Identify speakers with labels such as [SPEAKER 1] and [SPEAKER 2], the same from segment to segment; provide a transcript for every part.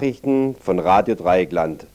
[SPEAKER 1] Nachrichten von Radio Dreieckland.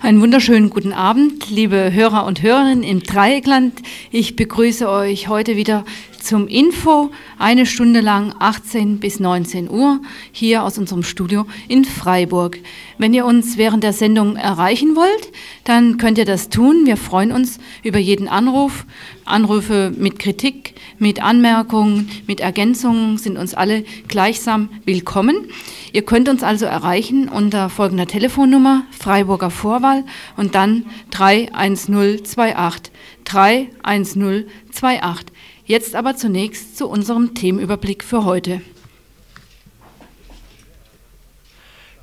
[SPEAKER 2] Einen wunderschönen guten Abend, liebe Hörer und Hörerinnen im Dreieckland. Ich begrüße euch heute wieder zum Info, eine Stunde lang 18 bis 19 Uhr, hier aus unserem Studio in Freiburg. Wenn ihr uns während der Sendung erreichen wollt, dann könnt ihr das tun. Wir freuen uns über jeden Anruf. Anrufe mit Kritik, mit Anmerkungen, mit Ergänzungen sind uns alle gleichsam willkommen. Ihr könnt uns also erreichen unter folgender Telefonnummer, Freiburger Vorwahl und dann 31028. 31028. Jetzt aber zunächst zu unserem Themenüberblick für heute.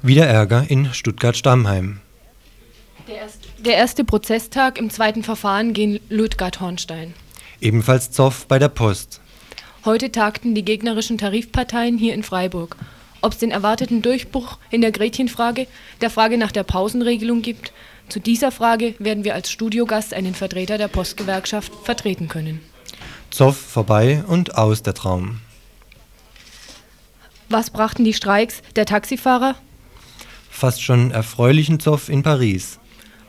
[SPEAKER 3] Wieder Ärger in Stuttgart-Stammheim.
[SPEAKER 4] Der, erst, der erste Prozesstag im zweiten Verfahren gegen Ludgard-Hornstein.
[SPEAKER 3] Ebenfalls Zoff bei der Post.
[SPEAKER 4] Heute tagten die gegnerischen Tarifparteien hier in Freiburg. Ob es den erwarteten Durchbruch in der Gretchenfrage, der Frage nach der Pausenregelung gibt, zu dieser Frage werden wir als Studiogast einen Vertreter der Postgewerkschaft vertreten können.
[SPEAKER 3] Zoff vorbei und aus der Traum.
[SPEAKER 4] Was brachten die Streiks der Taxifahrer?
[SPEAKER 3] Fast schon erfreulichen Zoff in Paris.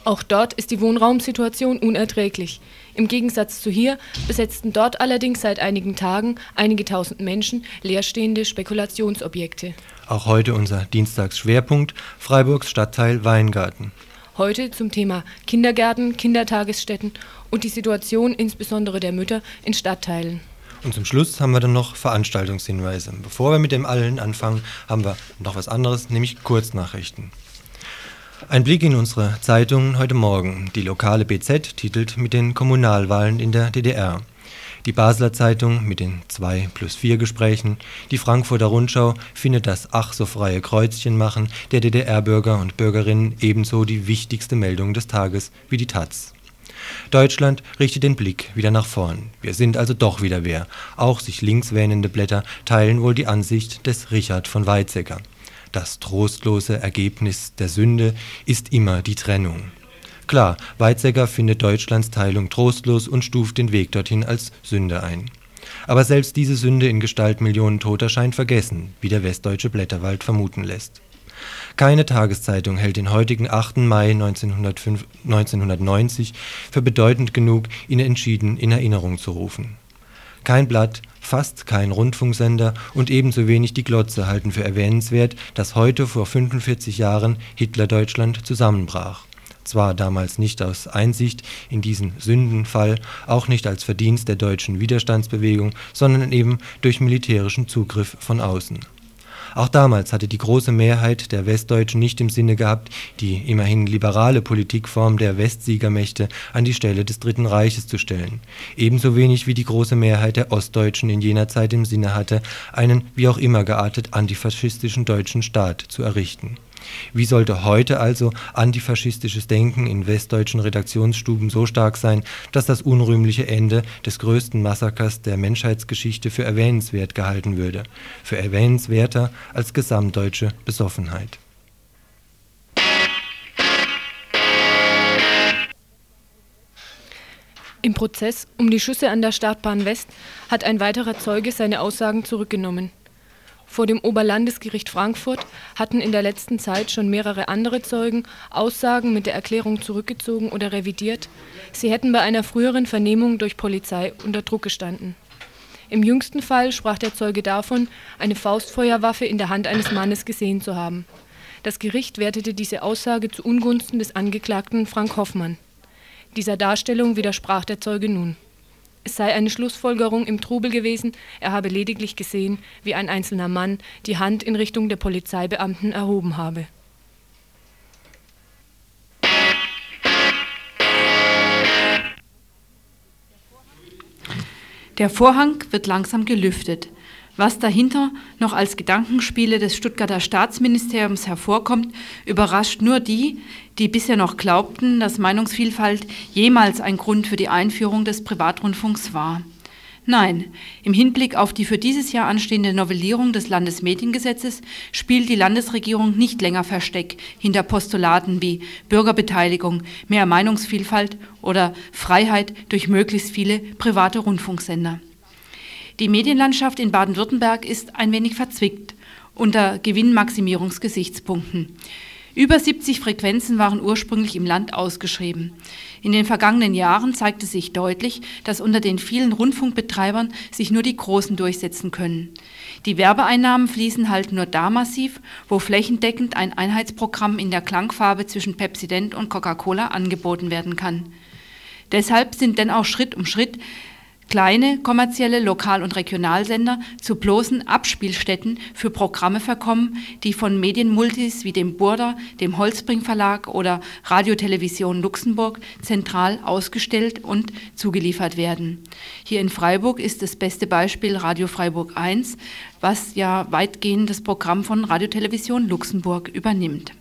[SPEAKER 4] Auch dort ist die Wohnraumsituation unerträglich. Im Gegensatz zu hier besetzten dort allerdings seit einigen Tagen einige tausend Menschen leerstehende Spekulationsobjekte.
[SPEAKER 3] Auch heute unser Dienstagsschwerpunkt Freiburgs Stadtteil Weingarten.
[SPEAKER 4] Heute zum Thema Kindergärten, Kindertagesstätten und die Situation insbesondere der Mütter in Stadtteilen.
[SPEAKER 3] Und zum Schluss haben wir dann noch Veranstaltungshinweise. Bevor wir mit dem allen anfangen, haben wir noch was anderes, nämlich Kurznachrichten. Ein Blick in unsere Zeitungen heute Morgen. Die lokale BZ titelt mit den Kommunalwahlen in der DDR die Basler Zeitung mit den 2 plus 4 Gesprächen, die Frankfurter Rundschau findet das ach so freie Kreuzchenmachen der DDR-Bürger und Bürgerinnen ebenso die wichtigste Meldung des Tages wie die Taz. Deutschland richtet den Blick wieder nach vorn. Wir sind also doch wieder wer. Auch sich links wähnende Blätter teilen wohl die Ansicht des Richard von Weizsäcker. Das trostlose Ergebnis der Sünde ist immer die Trennung. Klar, Weizsäcker findet Deutschlands Teilung trostlos und stuft den Weg dorthin als Sünde ein. Aber selbst diese Sünde in Gestalt Millionen Toter scheint vergessen, wie der westdeutsche Blätterwald vermuten lässt. Keine Tageszeitung hält den heutigen 8. Mai 1905, 1990 für bedeutend genug, ihn entschieden in Erinnerung zu rufen. Kein Blatt, fast kein Rundfunksender und ebenso wenig die Glotze halten für erwähnenswert, dass heute vor 45 Jahren Hitler-Deutschland zusammenbrach zwar damals nicht aus Einsicht in diesen Sündenfall, auch nicht als Verdienst der deutschen Widerstandsbewegung, sondern eben durch militärischen Zugriff von außen. Auch damals hatte die große Mehrheit der Westdeutschen nicht im Sinne gehabt, die immerhin liberale Politikform der Westsiegermächte an die Stelle des Dritten Reiches zu stellen, ebenso wenig wie die große Mehrheit der Ostdeutschen in jener Zeit im Sinne hatte, einen wie auch immer geartet antifaschistischen deutschen Staat zu errichten wie sollte heute also antifaschistisches Denken in westdeutschen Redaktionsstuben so stark sein, dass das unrühmliche Ende des größten Massakers der Menschheitsgeschichte für erwähnenswert gehalten würde, für erwähnenswerter als gesamtdeutsche Besoffenheit?
[SPEAKER 4] Im Prozess um die Schüsse an der Startbahn West hat ein weiterer Zeuge seine Aussagen zurückgenommen. Vor dem Oberlandesgericht Frankfurt hatten in der letzten Zeit schon mehrere andere Zeugen Aussagen mit der Erklärung zurückgezogen oder revidiert, sie hätten bei einer früheren Vernehmung durch Polizei unter Druck gestanden. Im jüngsten Fall sprach der Zeuge davon, eine Faustfeuerwaffe in der Hand eines Mannes gesehen zu haben. Das Gericht wertete diese Aussage zu Ungunsten des Angeklagten Frank Hoffmann. Dieser Darstellung widersprach der Zeuge nun es sei eine Schlussfolgerung im Trubel gewesen, er habe lediglich gesehen, wie ein einzelner Mann die Hand in Richtung der Polizeibeamten erhoben habe.
[SPEAKER 2] Der Vorhang wird langsam gelüftet. Was dahinter noch als Gedankenspiele des Stuttgarter Staatsministeriums hervorkommt, überrascht nur die, die bisher noch glaubten, dass Meinungsvielfalt jemals ein Grund für die Einführung des Privatrundfunks war. Nein, im Hinblick auf die für dieses Jahr anstehende Novellierung des Landesmediengesetzes spielt die Landesregierung nicht länger Versteck hinter Postulaten wie Bürgerbeteiligung, mehr Meinungsvielfalt oder Freiheit durch möglichst viele private Rundfunksender. Die Medienlandschaft in Baden-Württemberg ist ein wenig verzwickt unter Gewinnmaximierungsgesichtspunkten. Über 70 Frequenzen waren ursprünglich im Land ausgeschrieben. In den vergangenen Jahren zeigte sich deutlich, dass unter den vielen Rundfunkbetreibern sich nur die Großen durchsetzen können. Die Werbeeinnahmen fließen halt nur da massiv, wo flächendeckend ein Einheitsprogramm in der Klangfarbe zwischen Pepsi-Dent und Coca-Cola angeboten werden kann. Deshalb sind denn auch Schritt um Schritt kleine kommerzielle Lokal- und Regionalsender zu bloßen Abspielstätten für Programme verkommen, die von Medienmultis wie dem Burda, dem Holzbring Verlag oder Radiotelevision Luxemburg zentral ausgestellt und zugeliefert werden. Hier in Freiburg ist das beste Beispiel Radio Freiburg 1, was ja weitgehend das Programm von Radiotelevision Luxemburg übernimmt.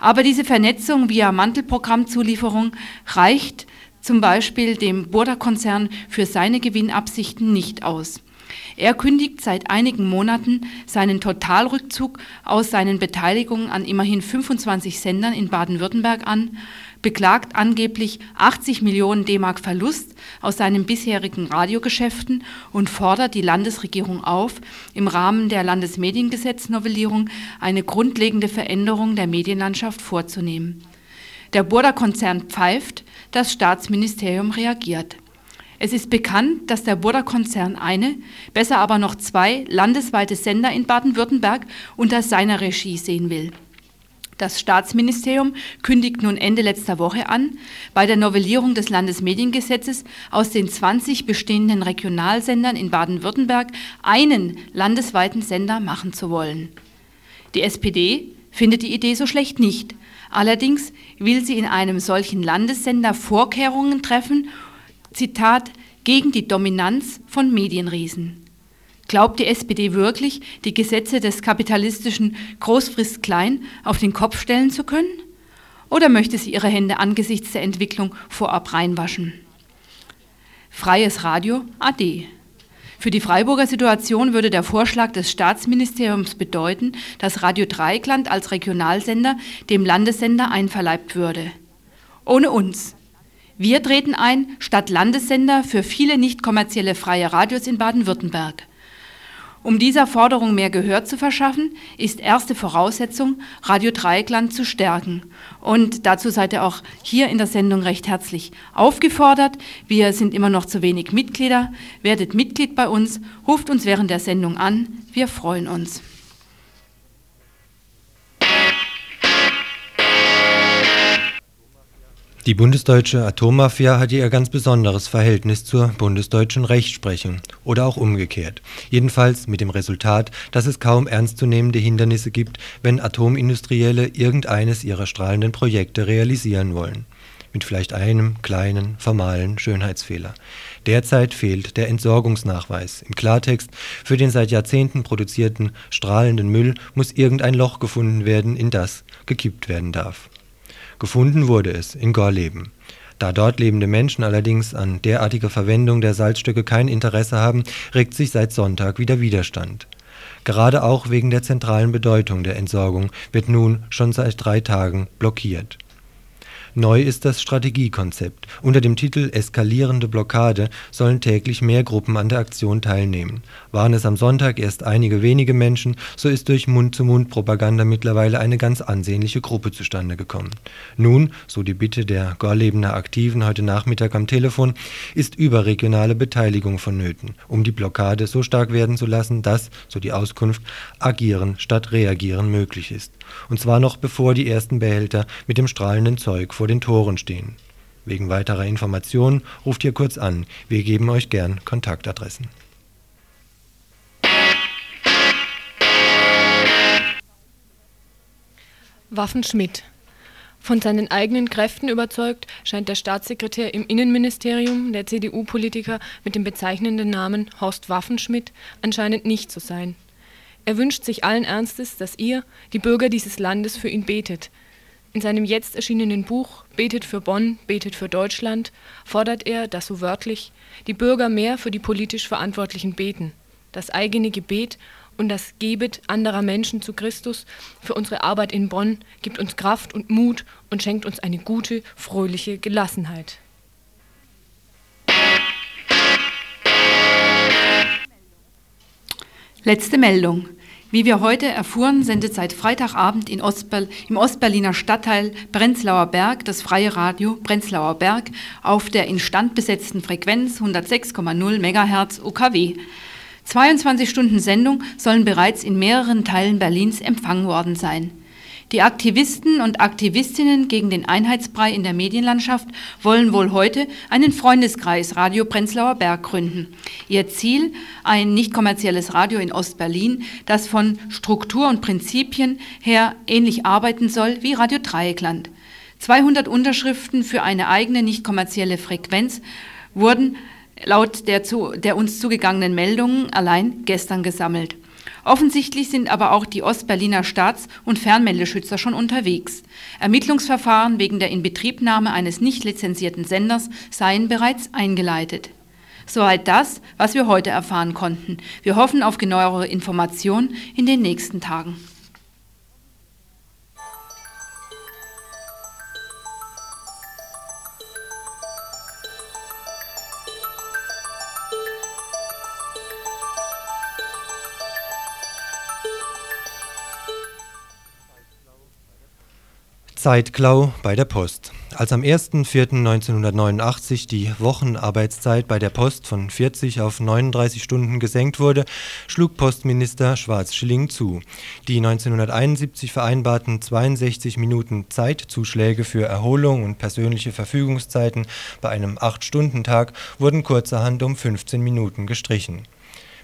[SPEAKER 2] Aber diese Vernetzung via Mantelprogrammzulieferung reicht zum Beispiel dem Burda-Konzern für seine Gewinnabsichten nicht aus. Er kündigt seit einigen Monaten seinen Totalrückzug aus seinen Beteiligungen an immerhin 25 Sendern in Baden-Württemberg an, beklagt angeblich 80 Millionen D-Mark Verlust aus seinen bisherigen Radiogeschäften und fordert die Landesregierung auf, im Rahmen der Landesmediengesetznovellierung eine grundlegende Veränderung der Medienlandschaft vorzunehmen. Der Burda-Konzern pfeift, das Staatsministerium reagiert. Es ist bekannt, dass der Burda-Konzern eine, besser aber noch zwei landesweite Sender in Baden-Württemberg unter seiner Regie sehen will. Das Staatsministerium kündigt nun Ende letzter Woche an, bei der Novellierung des Landesmediengesetzes aus den 20 bestehenden Regionalsendern in Baden-Württemberg einen landesweiten Sender machen zu wollen. Die SPD findet die Idee so schlecht nicht. Allerdings will sie in einem solchen Landessender Vorkehrungen treffen, Zitat, gegen die Dominanz von Medienriesen. Glaubt die SPD wirklich, die Gesetze des kapitalistischen Großfrist klein auf den Kopf stellen zu können? Oder möchte sie ihre Hände angesichts der Entwicklung vorab reinwaschen? Freies Radio AD. Für die Freiburger Situation würde der Vorschlag des Staatsministeriums bedeuten, dass Radio Dreieckland als Regionalsender dem Landessender einverleibt würde. Ohne uns. Wir treten ein statt Landessender für viele nicht kommerzielle freie Radios in Baden-Württemberg. Um dieser Forderung mehr Gehör zu verschaffen, ist erste Voraussetzung, Radio Dreieckland zu stärken. Und dazu seid ihr auch hier in der Sendung recht herzlich aufgefordert. Wir sind immer noch zu wenig Mitglieder. Werdet Mitglied bei uns, ruft uns während der Sendung an. Wir freuen uns.
[SPEAKER 3] Die bundesdeutsche Atommafia hatte ihr ganz besonderes Verhältnis zur bundesdeutschen Rechtsprechung oder auch umgekehrt. Jedenfalls mit dem Resultat, dass es kaum ernstzunehmende Hindernisse gibt, wenn Atomindustrielle irgendeines ihrer strahlenden Projekte realisieren wollen. Mit vielleicht einem kleinen, formalen Schönheitsfehler. Derzeit fehlt der Entsorgungsnachweis. Im Klartext, für den seit Jahrzehnten produzierten strahlenden Müll muss irgendein Loch gefunden werden, in das gekippt werden darf. Gefunden wurde es in Gorleben. Da dort lebende Menschen allerdings an derartiger Verwendung der Salzstücke kein Interesse haben, regt sich seit Sonntag wieder Widerstand. Gerade auch wegen der zentralen Bedeutung der Entsorgung wird nun schon seit drei Tagen blockiert Neu ist das Strategiekonzept. Unter dem Titel Eskalierende Blockade sollen täglich mehr Gruppen an der Aktion teilnehmen. Waren es am Sonntag erst einige wenige Menschen, so ist durch Mund-zu-Mund-Propaganda mittlerweile eine ganz ansehnliche Gruppe zustande gekommen. Nun, so die Bitte der Gorlebener Aktiven heute Nachmittag am Telefon, ist überregionale Beteiligung vonnöten, um die Blockade so stark werden zu lassen, dass, so die Auskunft, agieren statt reagieren möglich ist. Und zwar noch bevor die ersten Behälter mit dem strahlenden Zeug vor den Toren stehen. Wegen weiterer Informationen ruft hier kurz an. Wir geben euch gern Kontaktadressen.
[SPEAKER 4] Waffenschmidt. Von seinen eigenen Kräften überzeugt, scheint der Staatssekretär im Innenministerium, der CDU-Politiker mit dem bezeichnenden Namen Horst Waffenschmidt, anscheinend nicht zu sein. Er wünscht sich allen Ernstes, dass ihr, die Bürger dieses Landes, für ihn betet, In seinem jetzt erschienenen Buch Betet für Bonn, betet für Deutschland fordert er, dass so wörtlich die Bürger mehr für die politisch Verantwortlichen beten, das eigene Gebet und das Gebet anderer Menschen zu Christus für unsere Arbeit in Bonn gibt uns Kraft und Mut und schenkt uns eine gute, fröhliche Gelassenheit.
[SPEAKER 2] Letzte Meldung. Wie wir heute erfuhren, sendet seit Freitagabend Ostber im Ostberliner Stadtteil Prenzlauer Berg das freie Radio Prenzlauer Berg auf der instand besetzten Frequenz 106,0 MHz UKW. 22 Stunden Sendung sollen bereits in mehreren Teilen Berlins empfangen worden sein. Die Aktivisten und Aktivistinnen gegen den Einheitsbrei in der Medienlandschaft wollen wohl heute einen Freundeskreis Radio Prenzlauer Berg gründen. Ihr Ziel, ein nicht kommerzielles Radio in Ostberlin, das von Struktur und Prinzipien her ähnlich arbeiten soll wie Radio Dreieckland. 200 Unterschriften für eine eigene nicht kommerzielle Frequenz wurden laut der, zu, der uns zugegangenen Meldungen allein gestern gesammelt. Offensichtlich sind aber auch die Ostberliner Staats- und Fernmeldeschützer schon unterwegs. Ermittlungsverfahren wegen der Inbetriebnahme eines nicht lizenzierten Senders seien bereits eingeleitet. Soweit das, was wir heute erfahren konnten. Wir hoffen auf genauere Informationen in den nächsten Tagen.
[SPEAKER 3] Zeitklau bei der Post. Als am 1.4.1989 die Wochenarbeitszeit bei der Post von 40 auf 39 Stunden gesenkt wurde, schlug Postminister Schwarz-Schilling zu. Die 1971 vereinbarten 62 Minuten Zeitzuschläge für Erholung und persönliche Verfügungszeiten bei einem 8-Stunden-Tag wurden kurzerhand um 15 Minuten gestrichen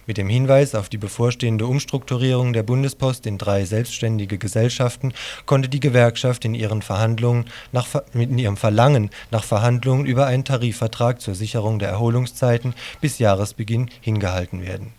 [SPEAKER 3] mit dem Hinweis auf die bevorstehende Umstrukturierung der Bundespost in drei selbstständige Gesellschaften konnte die Gewerkschaft in, ihren Verhandlungen nach, in ihrem Verlangen nach Verhandlungen über einen Tarifvertrag zur Sicherung der Erholungszeiten bis Jahresbeginn hingehalten werden.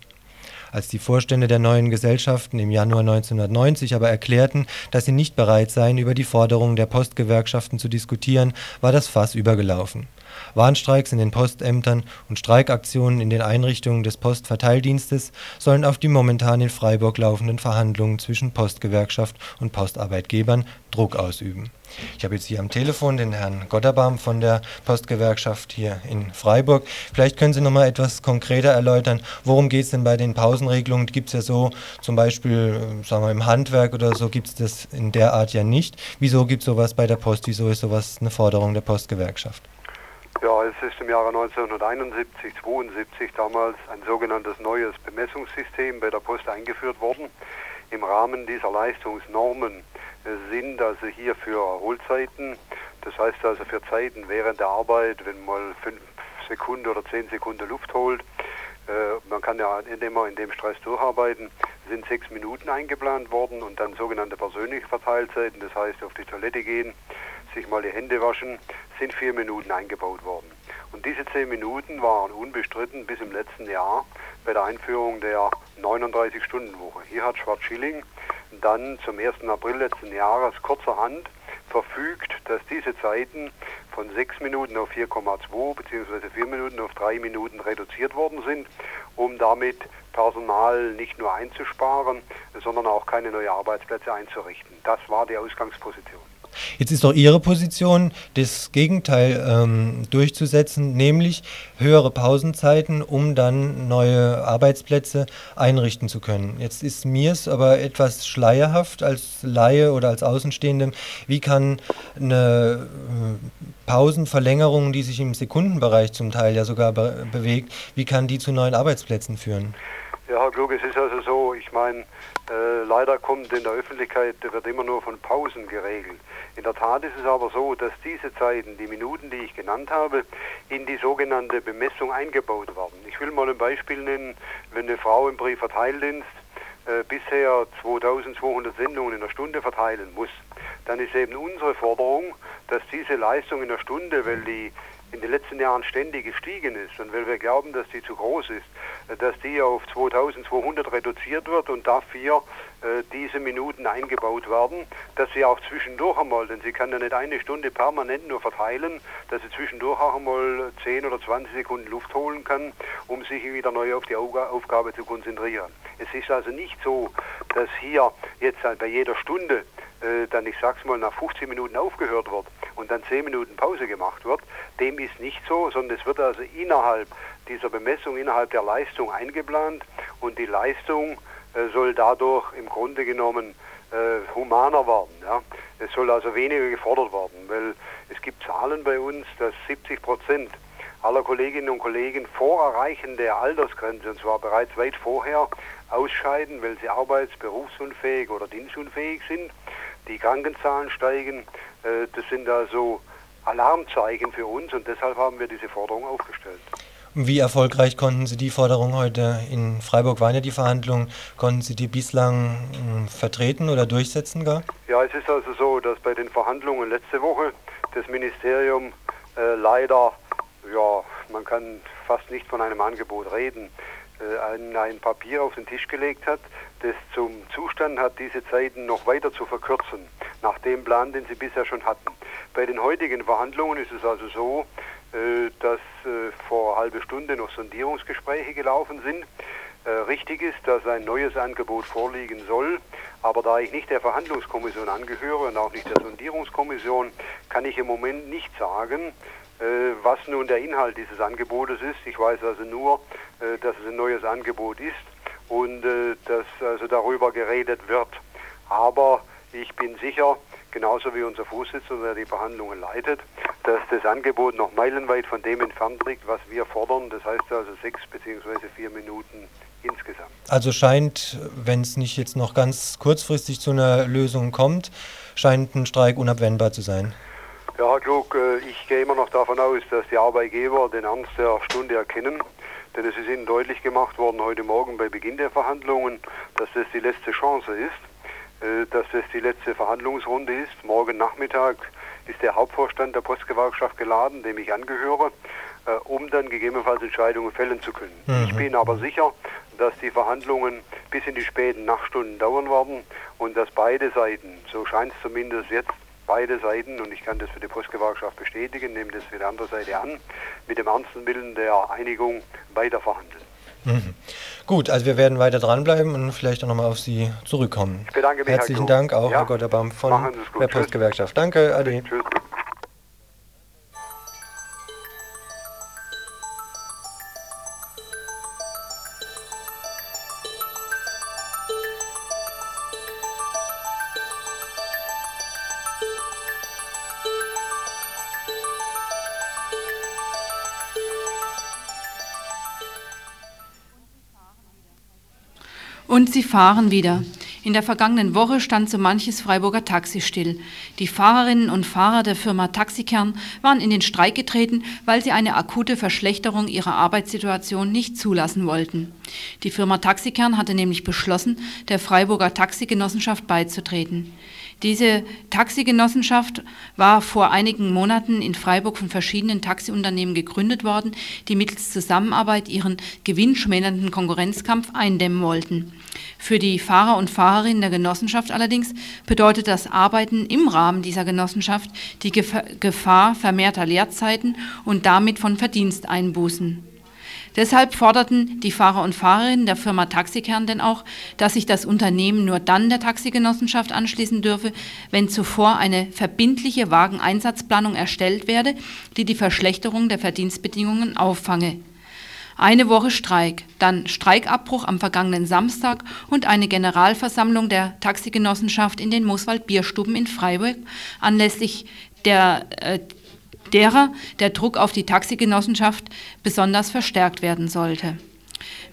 [SPEAKER 3] Als die Vorstände der neuen Gesellschaften im Januar 1990 aber erklärten, dass sie nicht bereit seien, über die Forderungen der Postgewerkschaften zu diskutieren, war das Fass übergelaufen Warnstreiks in den Postämtern und Streikaktionen in den Einrichtungen des Postverteildienstes sollen auf die momentan in Freiburg laufenden Verhandlungen zwischen Postgewerkschaft und Postarbeitgebern Druck ausüben. Ich habe jetzt hier am Telefon den Herrn Gotterbaum von der Postgewerkschaft hier in Freiburg. Vielleicht können Sie noch mal etwas konkreter erläutern, worum geht es denn bei den Pausenregelungen? Gibt es ja so zum Beispiel, äh, sagen wir im Handwerk oder so, gibt es das in der Art ja nicht. Wieso gibt es sowas bei der Post? Wieso ist sowas eine Forderung der Postgewerkschaft?
[SPEAKER 5] Ja, es ist im Jahre 1971, 72 damals ein sogenanntes neues Bemessungssystem bei der Post eingeführt worden. Im Rahmen dieser Leistungsnormen sind also hier für Erholzeiten, das heißt also für Zeiten während der Arbeit, wenn mal fünf Sekunden oder zehn Sekunden Luft holt, äh, man kann ja immer in dem Stress durcharbeiten, sind sechs Minuten eingeplant worden und dann sogenannte persönliche Verteilzeiten, das heißt auf die Toilette gehen, sich mal die Hände waschen, sind vier Minuten eingebaut worden. Und diese zehn Minuten waren unbestritten bis im letzten Jahr bei der Einführung der 39-Stunden-Woche. Hier hat Schwarz-Schilling dann zum 1. April letzten Jahres kurzerhand verfügt, dass diese Zeiten von 6 Minuten auf 4,2 bzw. 4 Minuten auf 3 Minuten reduziert worden sind, um damit Personal nicht nur einzusparen, sondern auch keine neuen Arbeitsplätze einzurichten. Das war die Ausgangsposition.
[SPEAKER 3] Jetzt ist doch Ihre Position, das Gegenteil ähm, durchzusetzen, nämlich höhere Pausenzeiten, um dann neue Arbeitsplätze einrichten zu können. Jetzt ist mir es aber etwas schleierhaft als Laie oder als Außenstehende. Wie kann eine äh, Pausenverlängerung, die sich im Sekundenbereich zum Teil ja sogar be bewegt, wie kann die zu neuen Arbeitsplätzen führen?
[SPEAKER 5] Ja, Herr Klug, es ist also so, ich meine, äh, leider kommt in der Öffentlichkeit, wird immer nur von Pausen geregelt. In der Tat ist es aber so, dass diese Zeiten, die Minuten, die ich genannt habe, in die sogenannte Bemessung eingebaut werden. Ich will mal ein Beispiel nennen, wenn eine Frau im Briefverteildienst äh, bisher 2200 Sendungen in der Stunde verteilen muss, dann ist eben unsere Forderung, dass diese Leistung in der Stunde, weil die in den letzten Jahren ständig gestiegen ist und weil wir glauben, dass die zu groß ist, dass die auf 2200 reduziert wird und dafür äh, diese Minuten eingebaut werden, dass sie auch zwischendurch einmal, denn sie kann ja nicht eine Stunde permanent nur verteilen, dass sie zwischendurch auch einmal 10 oder 20 Sekunden Luft holen kann, um sich wieder neu auf die Aufgabe zu konzentrieren. Es ist also nicht so, dass hier jetzt bei jeder Stunde äh, dann, ich sag's mal, nach 15 Minuten aufgehört wird und dann 10 Minuten Pause gemacht wird. Dem ist nicht so, sondern es wird also innerhalb dieser Bemessung, innerhalb der Leistung eingeplant und die Leistung äh, soll dadurch im Grunde genommen äh, humaner werden. Ja? Es soll also weniger gefordert werden, weil es gibt Zahlen bei uns, dass 70 Prozent aller Kolleginnen und Kollegen vor Erreichen der Altersgrenze, und zwar bereits weit vorher, ausscheiden, weil sie arbeits-, berufsunfähig oder dienstunfähig sind. Die Krankenzahlen steigen. Äh, das sind also Alarmzeichen für uns und deshalb haben wir diese Forderung aufgestellt.
[SPEAKER 3] Wie erfolgreich konnten Sie die Forderung heute in Freiburg waren ja die Verhandlungen, konnten Sie die bislang hm, vertreten oder durchsetzen gar?
[SPEAKER 5] Ja, es ist also so, dass bei den Verhandlungen letzte Woche das Ministerium äh, leider, ja, man kann fast nicht von einem Angebot reden, ein, ein Papier auf den Tisch gelegt hat, das zum Zustand hat, diese Zeiten noch weiter zu verkürzen, nach dem Plan, den sie bisher schon hatten. Bei den heutigen Verhandlungen ist es also so, äh, dass äh, vor halbe Stunde noch Sondierungsgespräche gelaufen sind. Äh, richtig ist, dass ein neues Angebot vorliegen soll, aber da ich nicht der Verhandlungskommission angehöre und auch nicht der Sondierungskommission, kann ich im Moment nicht sagen, was nun der Inhalt dieses Angebotes ist. Ich weiß also nur, dass es ein neues Angebot ist und dass also darüber geredet wird. Aber ich bin sicher, genauso wie unser Vorsitzender, der die Verhandlungen leitet, dass das Angebot noch meilenweit von dem entfernt liegt, was wir fordern. Das heißt also sechs beziehungsweise vier Minuten insgesamt.
[SPEAKER 3] Also scheint, wenn es nicht jetzt noch ganz kurzfristig zu einer Lösung kommt, scheint ein Streik unabwendbar zu sein.
[SPEAKER 5] Ja, Herr Klug, äh, ich gehe immer noch davon aus, dass die Arbeitgeber den Ernst der Stunde erkennen. Denn es ist ihnen deutlich gemacht worden heute Morgen bei Beginn der Verhandlungen, dass das die letzte Chance ist. Äh, dass es die letzte Verhandlungsrunde ist. Morgen Nachmittag ist der Hauptvorstand der Postgewerkschaft geladen, dem ich angehöre, äh, um dann gegebenenfalls Entscheidungen fällen zu können. Mhm. Ich bin aber sicher, dass die Verhandlungen bis in die späten Nachtstunden dauern werden und dass beide Seiten, so scheint es zumindest jetzt, beide Seiten, und ich kann das für die Postgewerkschaft bestätigen, nehme das für die andere Seite an, mit dem ernsten Willen der Einigung weiter verhandeln.
[SPEAKER 3] Mhm. Gut, also wir werden weiter dranbleiben und vielleicht auch nochmal auf Sie zurückkommen.
[SPEAKER 5] Ich bedanke mich.
[SPEAKER 3] Herzlichen Dank auch, ja. Herr Gotterbaum von der Postgewerkschaft. Danke, Adi. Tschüss.
[SPEAKER 2] Und sie fahren wieder. In der vergangenen Woche stand so manches Freiburger Taxi still. Die Fahrerinnen und Fahrer der Firma Taxikern waren in den Streik getreten, weil sie eine akute Verschlechterung ihrer Arbeitssituation nicht zulassen wollten. Die Firma Taxikern hatte nämlich beschlossen, der Freiburger Taxigenossenschaft beizutreten. Diese Taxigenossenschaft war vor einigen Monaten in Freiburg von verschiedenen Taxiunternehmen gegründet worden, die mittels Zusammenarbeit ihren gewinnschmälernden Konkurrenzkampf eindämmen wollten. Für die Fahrer und Fahrerinnen der Genossenschaft allerdings bedeutet das Arbeiten im Rahmen dieser Genossenschaft die Gefahr vermehrter Leerzeiten und damit von Verdiensteinbußen. Deshalb forderten die Fahrer und Fahrerinnen der Firma Taxikern denn auch, dass sich das Unternehmen nur dann der Taxigenossenschaft anschließen dürfe, wenn zuvor eine verbindliche Wageneinsatzplanung erstellt werde, die die Verschlechterung der Verdienstbedingungen auffange. Eine Woche Streik, dann Streikabbruch am vergangenen Samstag und eine Generalversammlung der Taxigenossenschaft in den Mooswald Bierstuben in Freiburg anlässlich der äh, derer der Druck auf die Taxigenossenschaft besonders verstärkt werden sollte.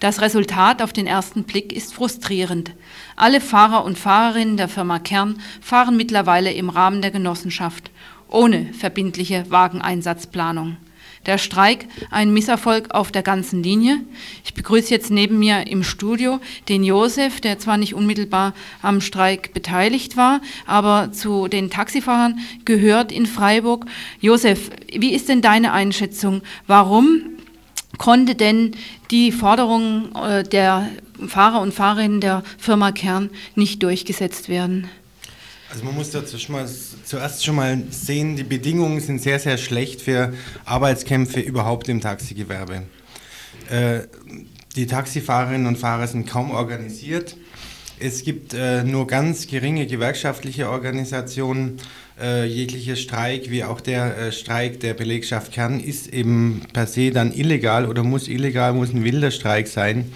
[SPEAKER 2] Das Resultat auf den ersten Blick ist frustrierend. Alle Fahrer und Fahrerinnen der Firma Kern fahren mittlerweile im Rahmen der Genossenschaft, ohne verbindliche Wageneinsatzplanung. Der Streik ein Misserfolg auf der ganzen Linie. Ich begrüße jetzt neben mir im Studio den Josef, der zwar nicht unmittelbar am Streik beteiligt war, aber zu den Taxifahrern gehört in Freiburg. Josef, wie ist denn deine Einschätzung? Warum konnte denn die Forderung äh, der Fahrer und Fahrerinnen der Firma Kern nicht durchgesetzt werden?
[SPEAKER 6] Also man muss dazu schon mal, zuerst schon mal sehen, die Bedingungen sind sehr, sehr schlecht für Arbeitskämpfe überhaupt im Taxigewerbe. Äh, die Taxifahrerinnen und Fahrer sind kaum organisiert. Es gibt äh, nur ganz geringe gewerkschaftliche Organisationen. Äh, jeglicher Streik, wie auch der äh, Streik der Belegschaft Kern, ist eben per se dann illegal oder muss illegal, muss ein wilder Streik sein.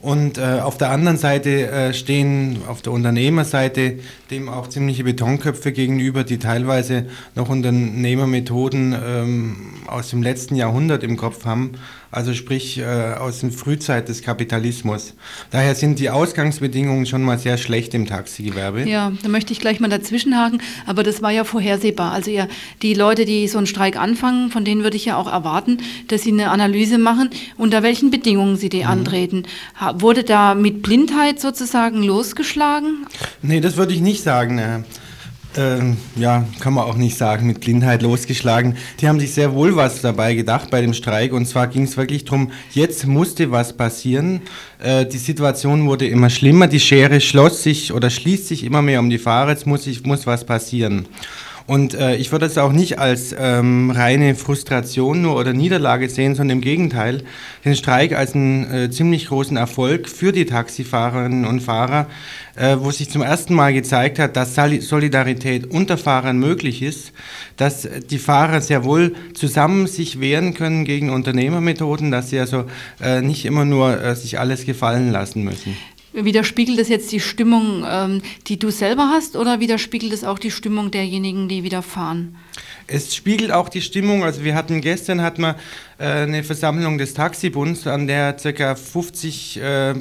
[SPEAKER 6] Und äh, auf der anderen Seite äh, stehen auf der Unternehmerseite dem auch ziemliche Betonköpfe gegenüber, die teilweise noch Unternehmermethoden ähm, aus dem letzten Jahrhundert im Kopf haben also sprich äh, aus der Frühzeit des Kapitalismus. Daher sind die Ausgangsbedingungen schon mal sehr schlecht im Taxigewerbe.
[SPEAKER 2] Ja, da möchte ich gleich mal dazwischenhaken, aber das war ja vorhersehbar. Also ja, die Leute, die so einen Streik anfangen, von denen würde ich ja auch erwarten, dass sie eine Analyse machen, unter welchen Bedingungen sie die mhm. antreten. Wurde da mit Blindheit sozusagen losgeschlagen?
[SPEAKER 6] Nee, das würde ich nicht sagen. Ne. Ähm, ja, kann man auch nicht sagen, mit Blindheit losgeschlagen. Die haben sich sehr wohl was dabei gedacht bei dem Streik. Und zwar ging es wirklich darum, jetzt musste was passieren. Äh, die Situation wurde immer schlimmer. Die Schere schloss sich oder schließt sich immer mehr um die Fahrer. Jetzt muss, ich, muss was passieren. Und äh, ich würde es auch nicht als ähm, reine Frustration nur oder Niederlage sehen, sondern im Gegenteil, den Streik als einen äh, ziemlich großen Erfolg für die Taxifahrerinnen und Fahrer, äh, wo sich zum ersten Mal gezeigt hat, dass Solidarität unter Fahrern möglich ist, dass die Fahrer sehr wohl zusammen sich wehren können gegen Unternehmermethoden, dass sie also äh, nicht immer nur äh, sich alles gefallen lassen müssen.
[SPEAKER 2] Widerspiegelt das jetzt die Stimmung, ähm, die du selber hast, oder widerspiegelt es auch die Stimmung derjenigen, die wieder fahren?
[SPEAKER 6] Es spiegelt auch die Stimmung. Also wir hatten gestern hatten wir äh, eine Versammlung des Taxibunds, an der ca. 50 äh,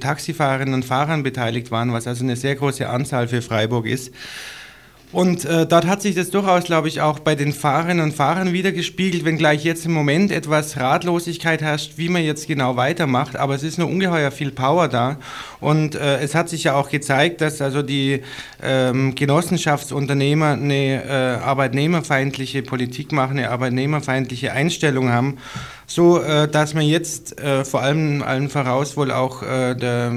[SPEAKER 6] Taxifahrerinnen und Fahrern beteiligt waren, was also eine sehr große Anzahl für Freiburg ist. Und äh, dort hat sich das durchaus, glaube ich, auch bei den Fahrerinnen und Fahrern wiedergespiegelt, wenngleich jetzt im Moment etwas Ratlosigkeit herrscht, wie man jetzt genau weitermacht. Aber es ist nur ungeheuer viel Power da. Und äh, es hat sich ja auch gezeigt, dass also die ähm, Genossenschaftsunternehmer eine äh, arbeitnehmerfeindliche Politik machen, eine arbeitnehmerfeindliche Einstellung haben, so äh, dass man jetzt äh, vor allem allen voraus wohl auch äh, der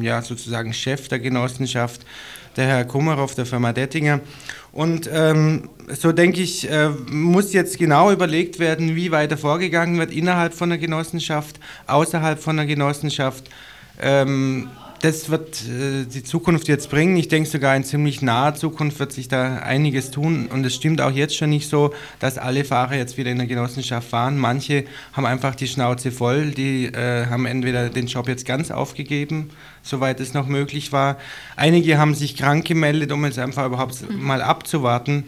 [SPEAKER 6] ja, sozusagen Chef der Genossenschaft der Herr Kummerow der Firma Dettinger. Und ähm, so denke ich, äh, muss jetzt genau überlegt werden, wie weiter vorgegangen wird innerhalb von der Genossenschaft, außerhalb von der Genossenschaft. Ähm, das wird äh, die Zukunft jetzt bringen. Ich denke sogar in ziemlich naher Zukunft wird sich da einiges tun. Und es stimmt auch jetzt schon nicht so, dass alle Fahrer jetzt wieder in der Genossenschaft fahren. Manche haben einfach die Schnauze voll. Die äh, haben entweder den Job jetzt ganz aufgegeben, soweit es noch möglich war. Einige haben sich krank gemeldet, um es einfach überhaupt mhm. mal abzuwarten.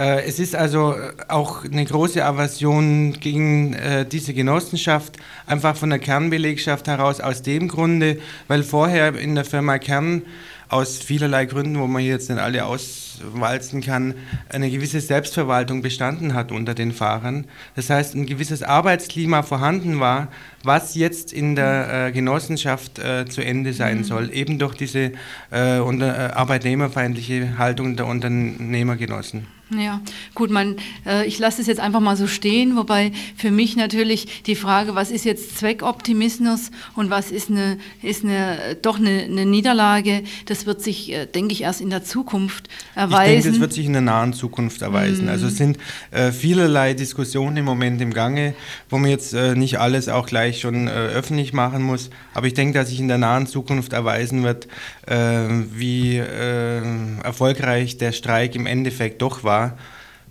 [SPEAKER 6] Äh, es ist also äh, auch eine große Aversion gegen äh, diese Genossenschaft, einfach von der Kernbelegschaft heraus, aus dem Grunde, weil vorher in der Firma Kern aus vielerlei Gründen, wo man jetzt nicht alle auswalzen kann, eine gewisse Selbstverwaltung bestanden hat unter den Fahrern. Das heißt, ein gewisses Arbeitsklima vorhanden war, was jetzt in der äh, Genossenschaft äh, zu Ende sein mhm. soll, eben durch diese äh, unter, arbeitnehmerfeindliche Haltung der Unternehmergenossen.
[SPEAKER 2] Ja, gut, man, äh, ich lasse es jetzt einfach mal so stehen, wobei für mich natürlich die Frage, was ist jetzt Zweckoptimismus und was ist eine, ist eine doch eine, eine Niederlage, das wird sich, äh, denke ich, erst in der Zukunft erweisen. Ich denke,
[SPEAKER 6] das wird sich in der nahen Zukunft erweisen. Mm. Also es sind äh, vielerlei Diskussionen im Moment im Gange, wo man jetzt äh, nicht alles auch gleich schon äh, öffentlich machen muss, aber ich denke, dass sich in der nahen Zukunft erweisen wird, wie erfolgreich der Streik im Endeffekt doch war.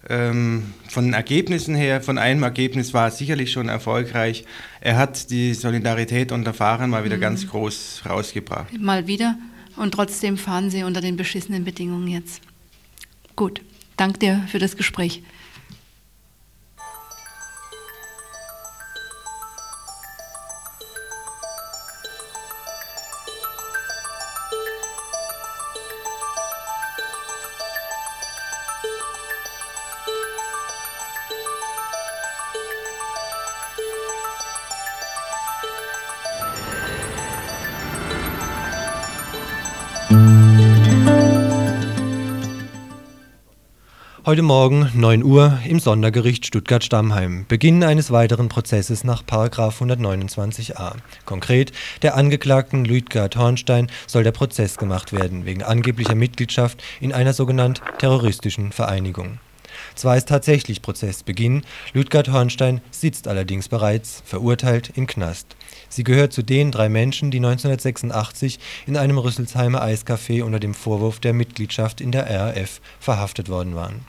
[SPEAKER 6] Ähm, von den Ergebnissen her, von einem Ergebnis war er sicherlich schon erfolgreich. Er hat die Solidarität unter Fahrern mal wieder mhm. ganz groß rausgebracht.
[SPEAKER 2] Mal wieder. Und trotzdem fahren Sie unter den beschissenen Bedingungen jetzt. Gut. Danke dir für das Gespräch.
[SPEAKER 3] Heute Morgen 9 Uhr im Sondergericht Stuttgart-Stammheim. Beginn eines weiteren Prozesses nach 129a. Konkret, der Angeklagten Lüdgard Hornstein soll der Prozess gemacht werden wegen angeblicher Mitgliedschaft in einer sogenannten terroristischen Vereinigung. Zwar ist tatsächlich Prozessbeginn, Lüdgard Hornstein sitzt allerdings bereits, verurteilt, im Knast. Sie gehört zu den drei Menschen, die 1986 in einem Rüsselsheimer Eiscafé unter dem Vorwurf der Mitgliedschaft in der RAF verhaftet worden waren.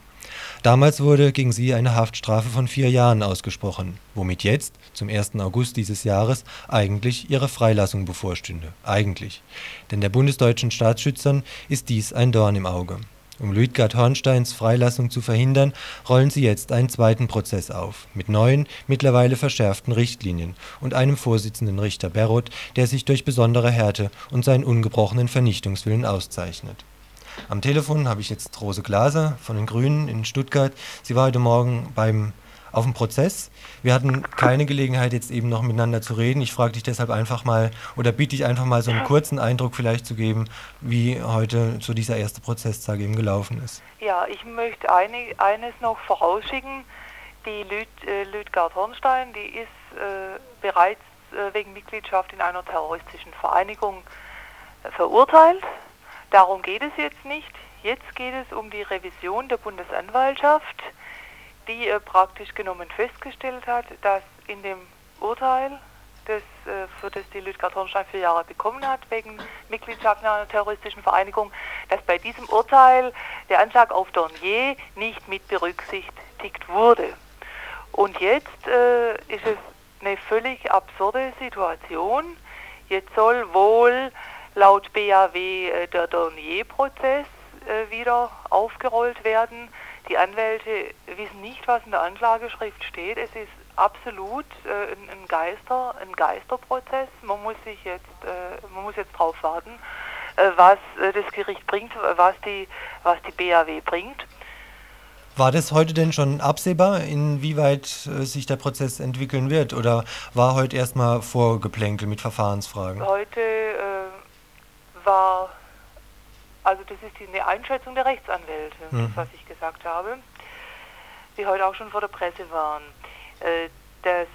[SPEAKER 3] Damals wurde gegen sie eine Haftstrafe von vier Jahren ausgesprochen, womit jetzt, zum 1. August dieses Jahres, eigentlich ihre Freilassung bevorstünde. Eigentlich. Denn der bundesdeutschen Staatsschützern ist dies ein Dorn im Auge. Um Luitgard Hornsteins Freilassung zu verhindern, rollen sie jetzt einen zweiten Prozess auf, mit neuen, mittlerweile verschärften Richtlinien und einem Vorsitzenden Richter Berroth, der sich durch besondere Härte und seinen ungebrochenen Vernichtungswillen auszeichnet am Telefon habe ich jetzt Rose Glaser von den Grünen in Stuttgart. Sie war heute Morgen beim auf dem Prozess. Wir hatten keine Gelegenheit, jetzt eben noch miteinander zu reden. Ich frage dich deshalb einfach mal oder biete dich einfach mal so einen kurzen Eindruck vielleicht zu geben, wie heute so dieser erste Prozesstag eben gelaufen ist.
[SPEAKER 7] Ja, ich möchte eine, eines noch vorausschicken. Die Lüd, äh, Lüdgard Hornstein, die ist äh, bereits äh, wegen Mitgliedschaft in einer terroristischen Vereinigung äh, verurteilt. Darum geht es jetzt nicht. Jetzt geht es um die Revision der Bundesanwaltschaft, die äh, praktisch genommen festgestellt hat, dass in dem Urteil, das, äh, für das die Lüdgard Hornstein vier Jahre bekommen hat, wegen Mitgliedschaft in einer terroristischen Vereinigung, dass bei diesem Urteil der Anschlag auf Dornier nicht mit berücksichtigt wurde. Und jetzt äh, ist es eine völlig absurde Situation. Jetzt soll wohl laut BAW äh, der Dornier-Prozess äh, wieder aufgerollt werden. Die Anwälte wissen nicht, was in der Anklageschrift steht. Es ist absolut äh, ein, Geister, ein Geisterprozess. Man muss sich jetzt, man muss jetzt drauf warten, was das Gericht bringt, was die, was die BAW bringt.
[SPEAKER 3] War das heute denn schon absehbar, inwieweit sich der Prozess entwickeln wird? Oder war heute erstmal Vorgeplänkel mit Verfahrensfragen?
[SPEAKER 7] Heute war, also das ist eine Einschätzung der Rechtsanwälte, mhm. was ich gesagt habe, die heute auch schon vor der Presse waren. Äh, das,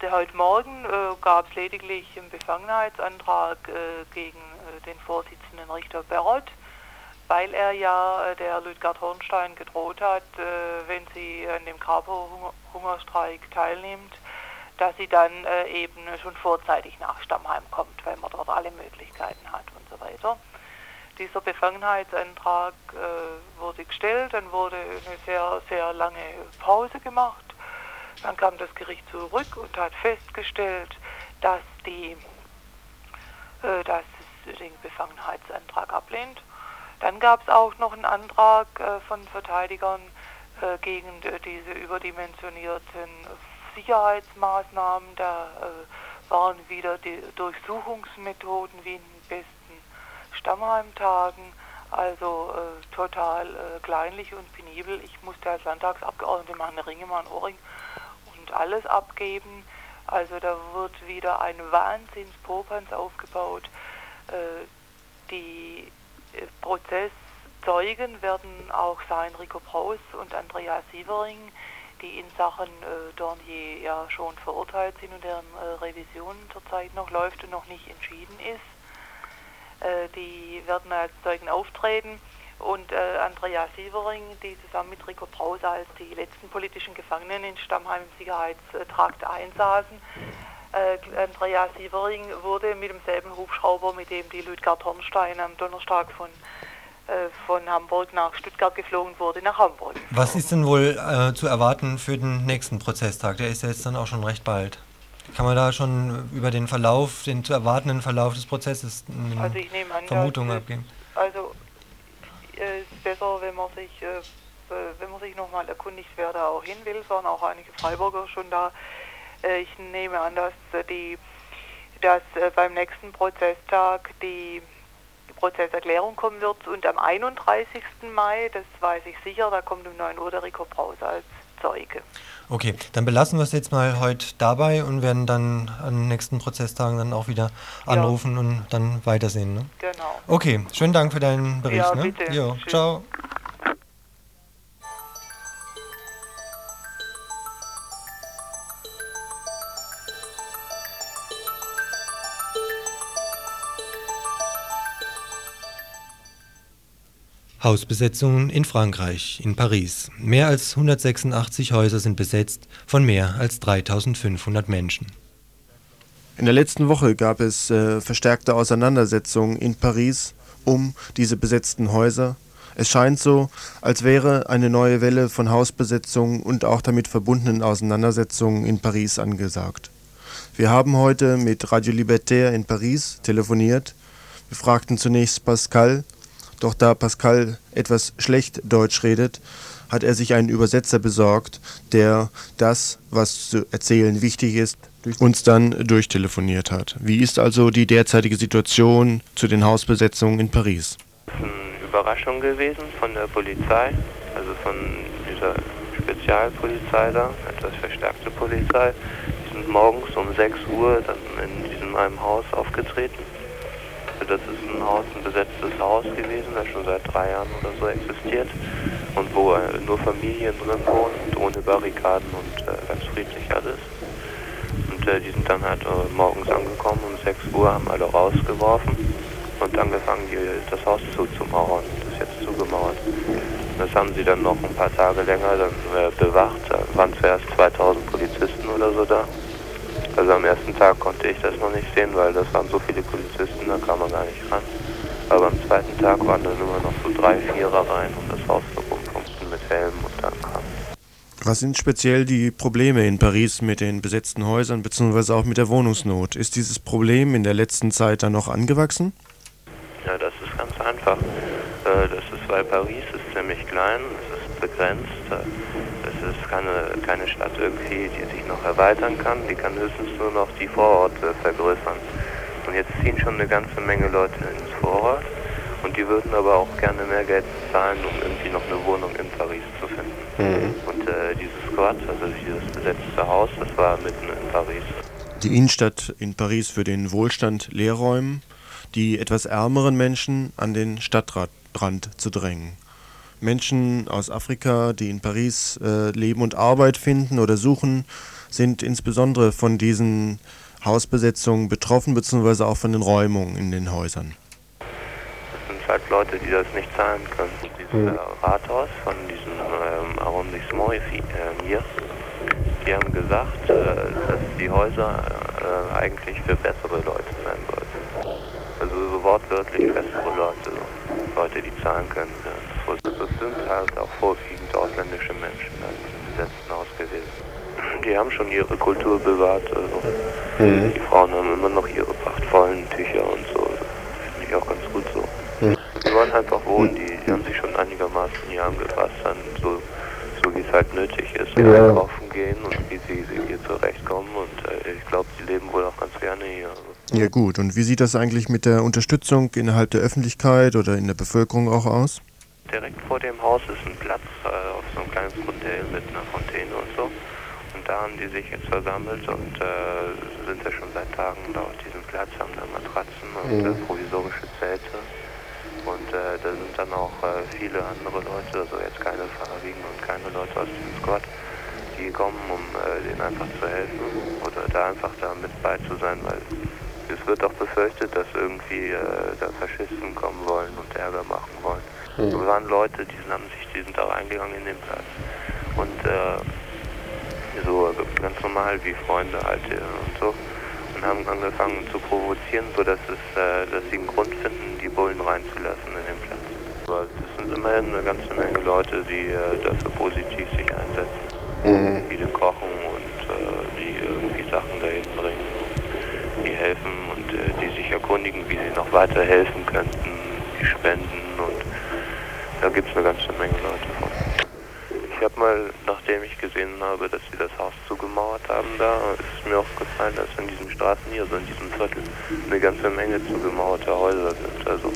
[SPEAKER 7] der heute Morgen äh, gab es lediglich einen Befangenheitsantrag äh, gegen äh, den Vorsitzenden Richter Berrott, weil er ja äh, der Lüdgard Hornstein gedroht hat, äh, wenn sie an dem Carpo-Hungerstreik teilnimmt, dass sie dann äh, eben schon vorzeitig nach Stammheim kommt, weil man dort alle Möglichkeiten hat und so weiter. Dieser Befangenheitsantrag äh, wurde gestellt, dann wurde eine sehr, sehr lange Pause gemacht. Dann kam das Gericht zurück und hat festgestellt, dass, die, äh, dass es den Befangenheitsantrag ablehnt. Dann gab es auch noch einen Antrag äh, von Verteidigern äh, gegen diese überdimensionierten Sicherheitsmaßnahmen, da äh, waren wieder die Durchsuchungsmethoden wie in den besten Stammheimtagen, also äh, total äh, kleinlich und penibel. Ich musste als Landtagsabgeordnete meine Ringemann Ohrring und alles abgeben. Also da wird wieder ein Wahnsinnspopanz aufgebaut. Äh, die äh, Prozesszeugen werden auch sein Rico Braus und Andreas Sievering, die in Sachen äh, Dornier ja schon verurteilt sind und deren äh, Revision zurzeit noch läuft und noch nicht entschieden ist. Äh, die werden als Zeugen auftreten und äh, Andrea Sievering, die zusammen mit Rico Brause als die letzten politischen Gefangenen in Stammheim im Sicherheitstrakt einsaßen. Äh, Andrea Sievering wurde mit demselben Hubschrauber, mit dem die Lüdgard Hornstein am Donnerstag von von Hamburg nach Stuttgart geflogen wurde, nach Hamburg.
[SPEAKER 3] Was ist denn wohl äh, zu erwarten für den nächsten Prozesstag? Der ist ja jetzt dann auch schon recht bald. Kann man da schon über den Verlauf, den zu erwartenden Verlauf des Prozesses eine also an, Vermutung abgeben?
[SPEAKER 7] Also es äh, ist besser, wenn man sich, äh, wenn man sich nochmal erkundigt, wer da auch hin will. Es waren auch einige Freiburger schon da. Äh, ich nehme an, dass die dass beim nächsten Prozesstag die Prozesserklärung kommen wird. Und am 31. Mai, das weiß ich sicher, da kommt um 9 Uhr der Rico Brause als Zeuge.
[SPEAKER 3] Okay, dann belassen wir es jetzt mal heute dabei und werden dann an den nächsten Prozesstagen dann auch wieder anrufen ja. und dann weitersehen. Ne?
[SPEAKER 7] Genau.
[SPEAKER 3] Okay, schönen Dank für deinen Bericht.
[SPEAKER 7] Ja,
[SPEAKER 3] ne?
[SPEAKER 7] bitte.
[SPEAKER 3] Jo, ciao. Hausbesetzungen in Frankreich, in Paris. Mehr als 186 Häuser sind besetzt von mehr als 3500 Menschen.
[SPEAKER 8] In der letzten Woche gab es äh, verstärkte Auseinandersetzungen in Paris um diese besetzten Häuser. Es scheint so, als wäre eine neue Welle von Hausbesetzungen und auch damit verbundenen Auseinandersetzungen in Paris angesagt. Wir haben heute mit Radio Libertaire in Paris telefoniert. Wir fragten zunächst Pascal, doch da Pascal etwas schlecht Deutsch redet, hat er sich einen Übersetzer besorgt, der das, was zu erzählen wichtig ist, uns dann durchtelefoniert hat. Wie ist also die derzeitige Situation zu den Hausbesetzungen in Paris?
[SPEAKER 9] Das ist eine Überraschung gewesen von der Polizei, also von dieser Spezialpolizei da, etwas verstärkte Polizei. Die sind morgens um 6 Uhr dann in diesem einem Haus aufgetreten. Das ist ein Haus, ein besetztes Haus gewesen, das schon seit drei Jahren oder so existiert und wo nur Familien drin wohnen, ohne Barrikaden und äh, ganz friedlich alles. Und äh, die sind dann halt äh, morgens angekommen um 6 Uhr, haben alle rausgeworfen und angefangen, die, das Haus zuzumauern. Das ist jetzt zugemauert. Das haben sie dann noch ein paar Tage länger dann äh, bewacht. Da waren zuerst 2000 Polizisten oder so da. Also am ersten Tag konnte ich das noch nicht sehen, weil das waren so viele Polizisten, da kam man gar nicht ran. Aber am zweiten Tag waren dann immer noch so drei, vierer rein und das Haus so rumpunkten mit Helmen und dann kam.
[SPEAKER 8] Was sind speziell die Probleme in Paris mit den besetzten Häusern bzw. auch mit der Wohnungsnot? Ist dieses Problem in der letzten Zeit dann noch angewachsen?
[SPEAKER 9] Ja, das ist ganz einfach. Äh, das ist, weil Paris ist ziemlich klein, es ist begrenzt. Keine, keine Stadt irgendwie, die sich noch erweitern kann. Die kann höchstens nur noch die Vororte vergrößern. Und jetzt ziehen schon eine ganze Menge Leute ins Vorort. Und die würden aber auch gerne mehr Geld zahlen, um irgendwie noch eine Wohnung in Paris zu finden. Mhm. Und äh, dieses Squad, also dieses besetzte Haus, das war mitten in Paris.
[SPEAKER 8] Die Innenstadt in Paris für den Wohlstand leerräumen, die etwas ärmeren Menschen an den Stadtrand zu drängen. Menschen aus Afrika, die in Paris äh, leben und Arbeit finden oder suchen, sind insbesondere von diesen Hausbesetzungen betroffen, beziehungsweise auch von den Räumungen in den Häusern.
[SPEAKER 9] Das sind halt Leute, die das nicht zahlen können. Dieses mhm. Rathaus von diesem ähm, Arrondissement äh, hier, die haben gesagt, äh, dass die Häuser äh, eigentlich für bessere Leute sein sollten. Also so wortwörtlich bessere Leute, so Leute, die zahlen können. Ja. Das sind halt auch vorwiegend ausländische Menschen im letzten Haus gewesen. Die haben schon ihre Kultur bewahrt. Also mhm. Die Frauen haben immer noch ihre prachtvollen Tücher und so. Finde ich auch ganz gut so. Mhm. Die wollen einfach wohnen, die, die haben sich schon einigermaßen hier angepasst an so, so wie es halt nötig ist. Ja. Einkaufen gehen und wie sie, sie hier zurechtkommen und äh, ich glaube, sie leben wohl auch ganz gerne hier.
[SPEAKER 8] Ja gut, und wie sieht das eigentlich mit der Unterstützung innerhalb der Öffentlichkeit oder in der Bevölkerung auch aus?
[SPEAKER 9] Direkt vor dem Haus ist ein Platz äh, auf so ein kleines Hotel mit einer Fontäne und so. Und da haben die sich jetzt versammelt und äh, sind ja schon seit Tagen da auf diesem Platz, haben da Matratzen und mhm. äh, provisorische Zelte. Und äh, da sind dann auch äh, viele andere Leute, also jetzt keine Farbigen und keine Leute aus dem Squad, die kommen, um äh, denen einfach zu helfen oder da einfach da mit bei zu sein, weil es wird auch befürchtet, dass irgendwie da Faschisten kommen wollen und Ärger machen wollen. Mhm. So waren Leute, die haben sich, die sind da reingegangen in den Platz. Und äh, so ganz normal wie Freunde halt und so. Und haben angefangen zu provozieren, sodass es, äh, dass sie einen Grund finden, die Bullen reinzulassen in den Platz. Aber das sind immerhin eine ganze Menge Leute, die äh, dafür positiv sich einsetzen. Mhm. Viele kochen und äh, die irgendwie Sachen dahin bringen, die helfen und äh, die sich erkundigen, wie sie noch weiter helfen könnten, die spenden da gibt es eine ganze Menge Leute von. Ich habe mal, nachdem ich gesehen habe, dass sie das Haus zugemauert haben, da ist mir aufgefallen, dass in diesen Straßen hier, so in diesem Viertel, eine ganze Menge zugemauerte Häuser sind. Also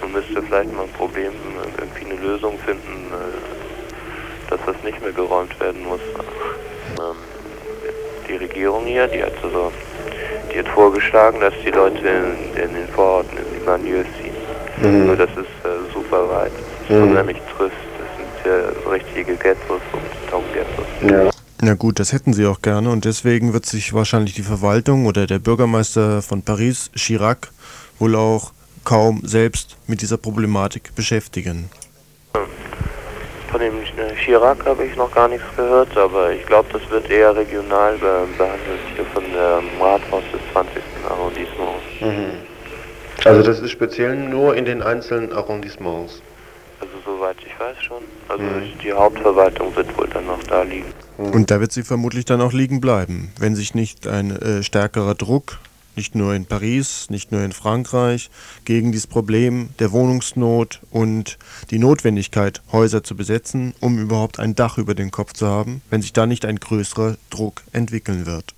[SPEAKER 9] man müsste vielleicht mal ein Problem, irgendwie eine Lösung finden, äh, dass das nicht mehr geräumt werden muss. Ähm, die Regierung hier, die hat also, die hat vorgeschlagen, dass die Leute in, in den Vororten in die Banlieues ziehen. Mhm. Nur das ist äh, super mhm. unheimlich trist. Das sind ja richtige Ghettos und Taughettos.
[SPEAKER 8] Ja. Na gut, das hätten sie auch gerne und deswegen wird sich wahrscheinlich die Verwaltung oder der Bürgermeister von Paris, Chirac, wohl auch kaum selbst mit dieser Problematik beschäftigen.
[SPEAKER 9] von dem äh, Chirac habe ich noch gar nichts gehört, aber ich glaube, das wird eher regional behandelt, hier von dem Rathaus des 20. Arrondissements.
[SPEAKER 1] Mhm. Also das ist speziell nur in den einzelnen Arrondissements?
[SPEAKER 9] Soweit ich weiß schon. Also mhm. die Hauptverwaltung wird wohl dann noch da liegen.
[SPEAKER 8] Mhm. Und da wird sie vermutlich dann auch liegen bleiben, wenn sich nicht ein äh, stärkerer Druck nicht nur in Paris, nicht nur in Frankreich, gegen dieses Problem der Wohnungsnot und die Notwendigkeit, Häuser zu besetzen, um überhaupt ein Dach über den Kopf zu haben, wenn sich da nicht ein größerer Druck entwickeln wird.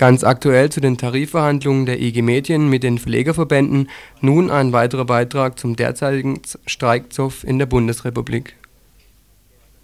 [SPEAKER 10] Ganz aktuell zu den Tarifverhandlungen der IG Medien mit den Verlegerverbänden nun ein weiterer Beitrag zum derzeitigen Streikzoff in der Bundesrepublik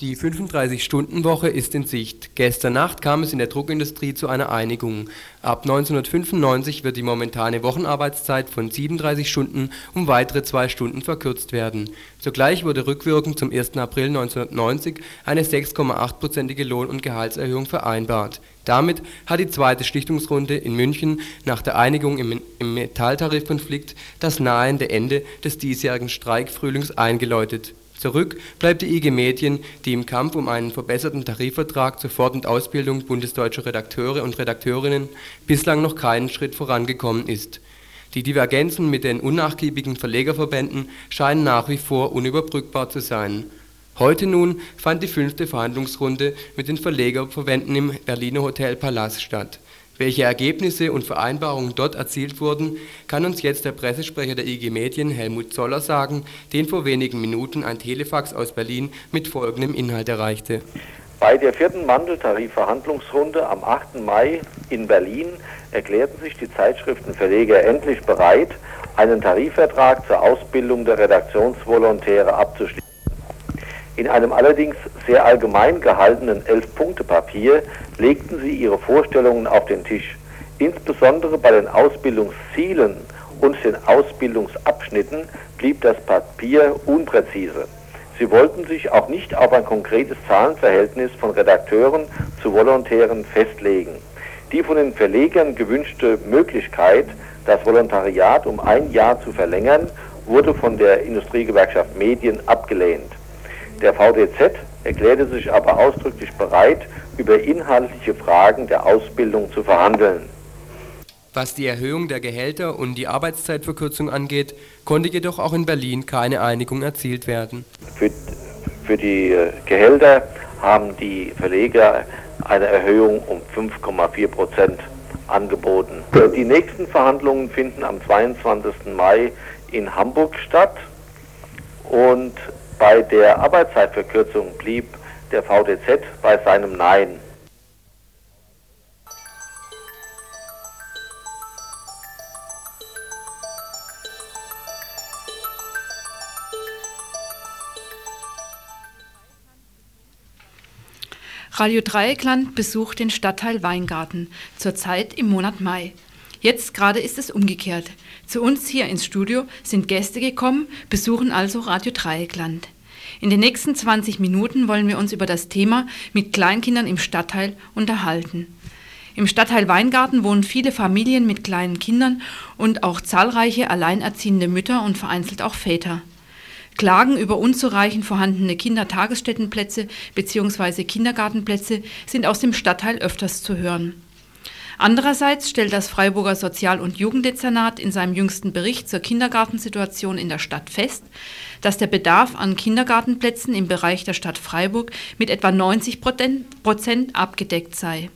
[SPEAKER 10] die 35-Stunden-Woche ist in Sicht. Gestern Nacht kam es in der Druckindustrie zu einer Einigung. Ab 1995 wird die momentane Wochenarbeitszeit von 37 Stunden um weitere zwei Stunden verkürzt werden. Zugleich wurde rückwirkend zum 1. April 1990 eine 6,8-prozentige Lohn- und Gehaltserhöhung vereinbart. Damit hat die zweite Schlichtungsrunde in München nach der Einigung im, im Metalltarifkonflikt das nahende Ende des diesjährigen Streikfrühlings eingeläutet Zurück bleibt die IG Medien, die im Kampf um einen verbesserten Tarifvertrag zur Fort und Ausbildung bundesdeutscher Redakteure und Redakteurinnen bislang noch keinen Schritt vorangekommen ist. Die Divergenzen mit den unnachgiebigen Verlegerverbänden scheinen nach wie vor unüberbrückbar zu sein. Heute nun fand die fünfte Verhandlungsrunde mit den Verlegerverbänden im Berliner Hotel Palast statt welche Ergebnisse und Vereinbarungen dort erzielt wurden, kann uns jetzt der Pressesprecher der IG Medien Helmut Zoller sagen, den vor wenigen Minuten ein Telefax aus Berlin mit folgendem Inhalt erreichte.
[SPEAKER 11] Bei der vierten Mandeltarifverhandlungsrunde am 8. Mai in Berlin erklärten sich die Zeitschriftenverleger endlich bereit, einen Tarifvertrag zur Ausbildung der Redaktionsvolontäre abzuschließen. In einem allerdings sehr allgemein gehaltenen Elf-Punkte-Papier legten sie ihre Vorstellungen auf den Tisch. Insbesondere bei den Ausbildungszielen und den Ausbildungsabschnitten blieb das Papier unpräzise. Sie wollten sich auch nicht auf ein konkretes Zahlenverhältnis von Redakteuren zu Volontären festlegen. Die von den Verlegern gewünschte Möglichkeit, das Volontariat um ein Jahr zu verlängern, wurde von der Industriegewerkschaft Medien abgelehnt. Der VDZ erklärte sich aber ausdrücklich bereit, über inhaltliche Fragen der Ausbildung zu verhandeln.
[SPEAKER 10] Was die Erhöhung der Gehälter und die Arbeitszeitverkürzung angeht, konnte jedoch auch in Berlin keine Einigung erzielt werden.
[SPEAKER 11] Für, für die äh, Gehälter haben die Verleger eine Erhöhung um 5,4 Prozent angeboten. Die nächsten Verhandlungen finden am 22. Mai in Hamburg statt und bei der Arbeitszeitverkürzung blieb der VDZ bei seinem Nein.
[SPEAKER 2] Radio Dreieckland besucht den Stadtteil Weingarten, zurzeit im Monat Mai. Jetzt gerade ist es umgekehrt. Zu uns hier ins Studio sind Gäste gekommen, besuchen also Radio Dreieckland. In den nächsten 20 Minuten wollen wir uns über das Thema mit Kleinkindern im Stadtteil unterhalten. Im Stadtteil Weingarten wohnen viele Familien mit kleinen Kindern und auch zahlreiche alleinerziehende Mütter und vereinzelt auch Väter. Klagen über unzureichend vorhandene Kindertagesstättenplätze bzw. Kindergartenplätze sind aus dem Stadtteil öfters zu hören. Andererseits stellt das Freiburger Sozial- und Jugenddezernat in seinem jüngsten Bericht zur Kindergartensituation in der Stadt fest, dass der Bedarf an Kindergartenplätzen im Bereich der Stadt Freiburg mit etwa 90 Prozent abgedeckt sei.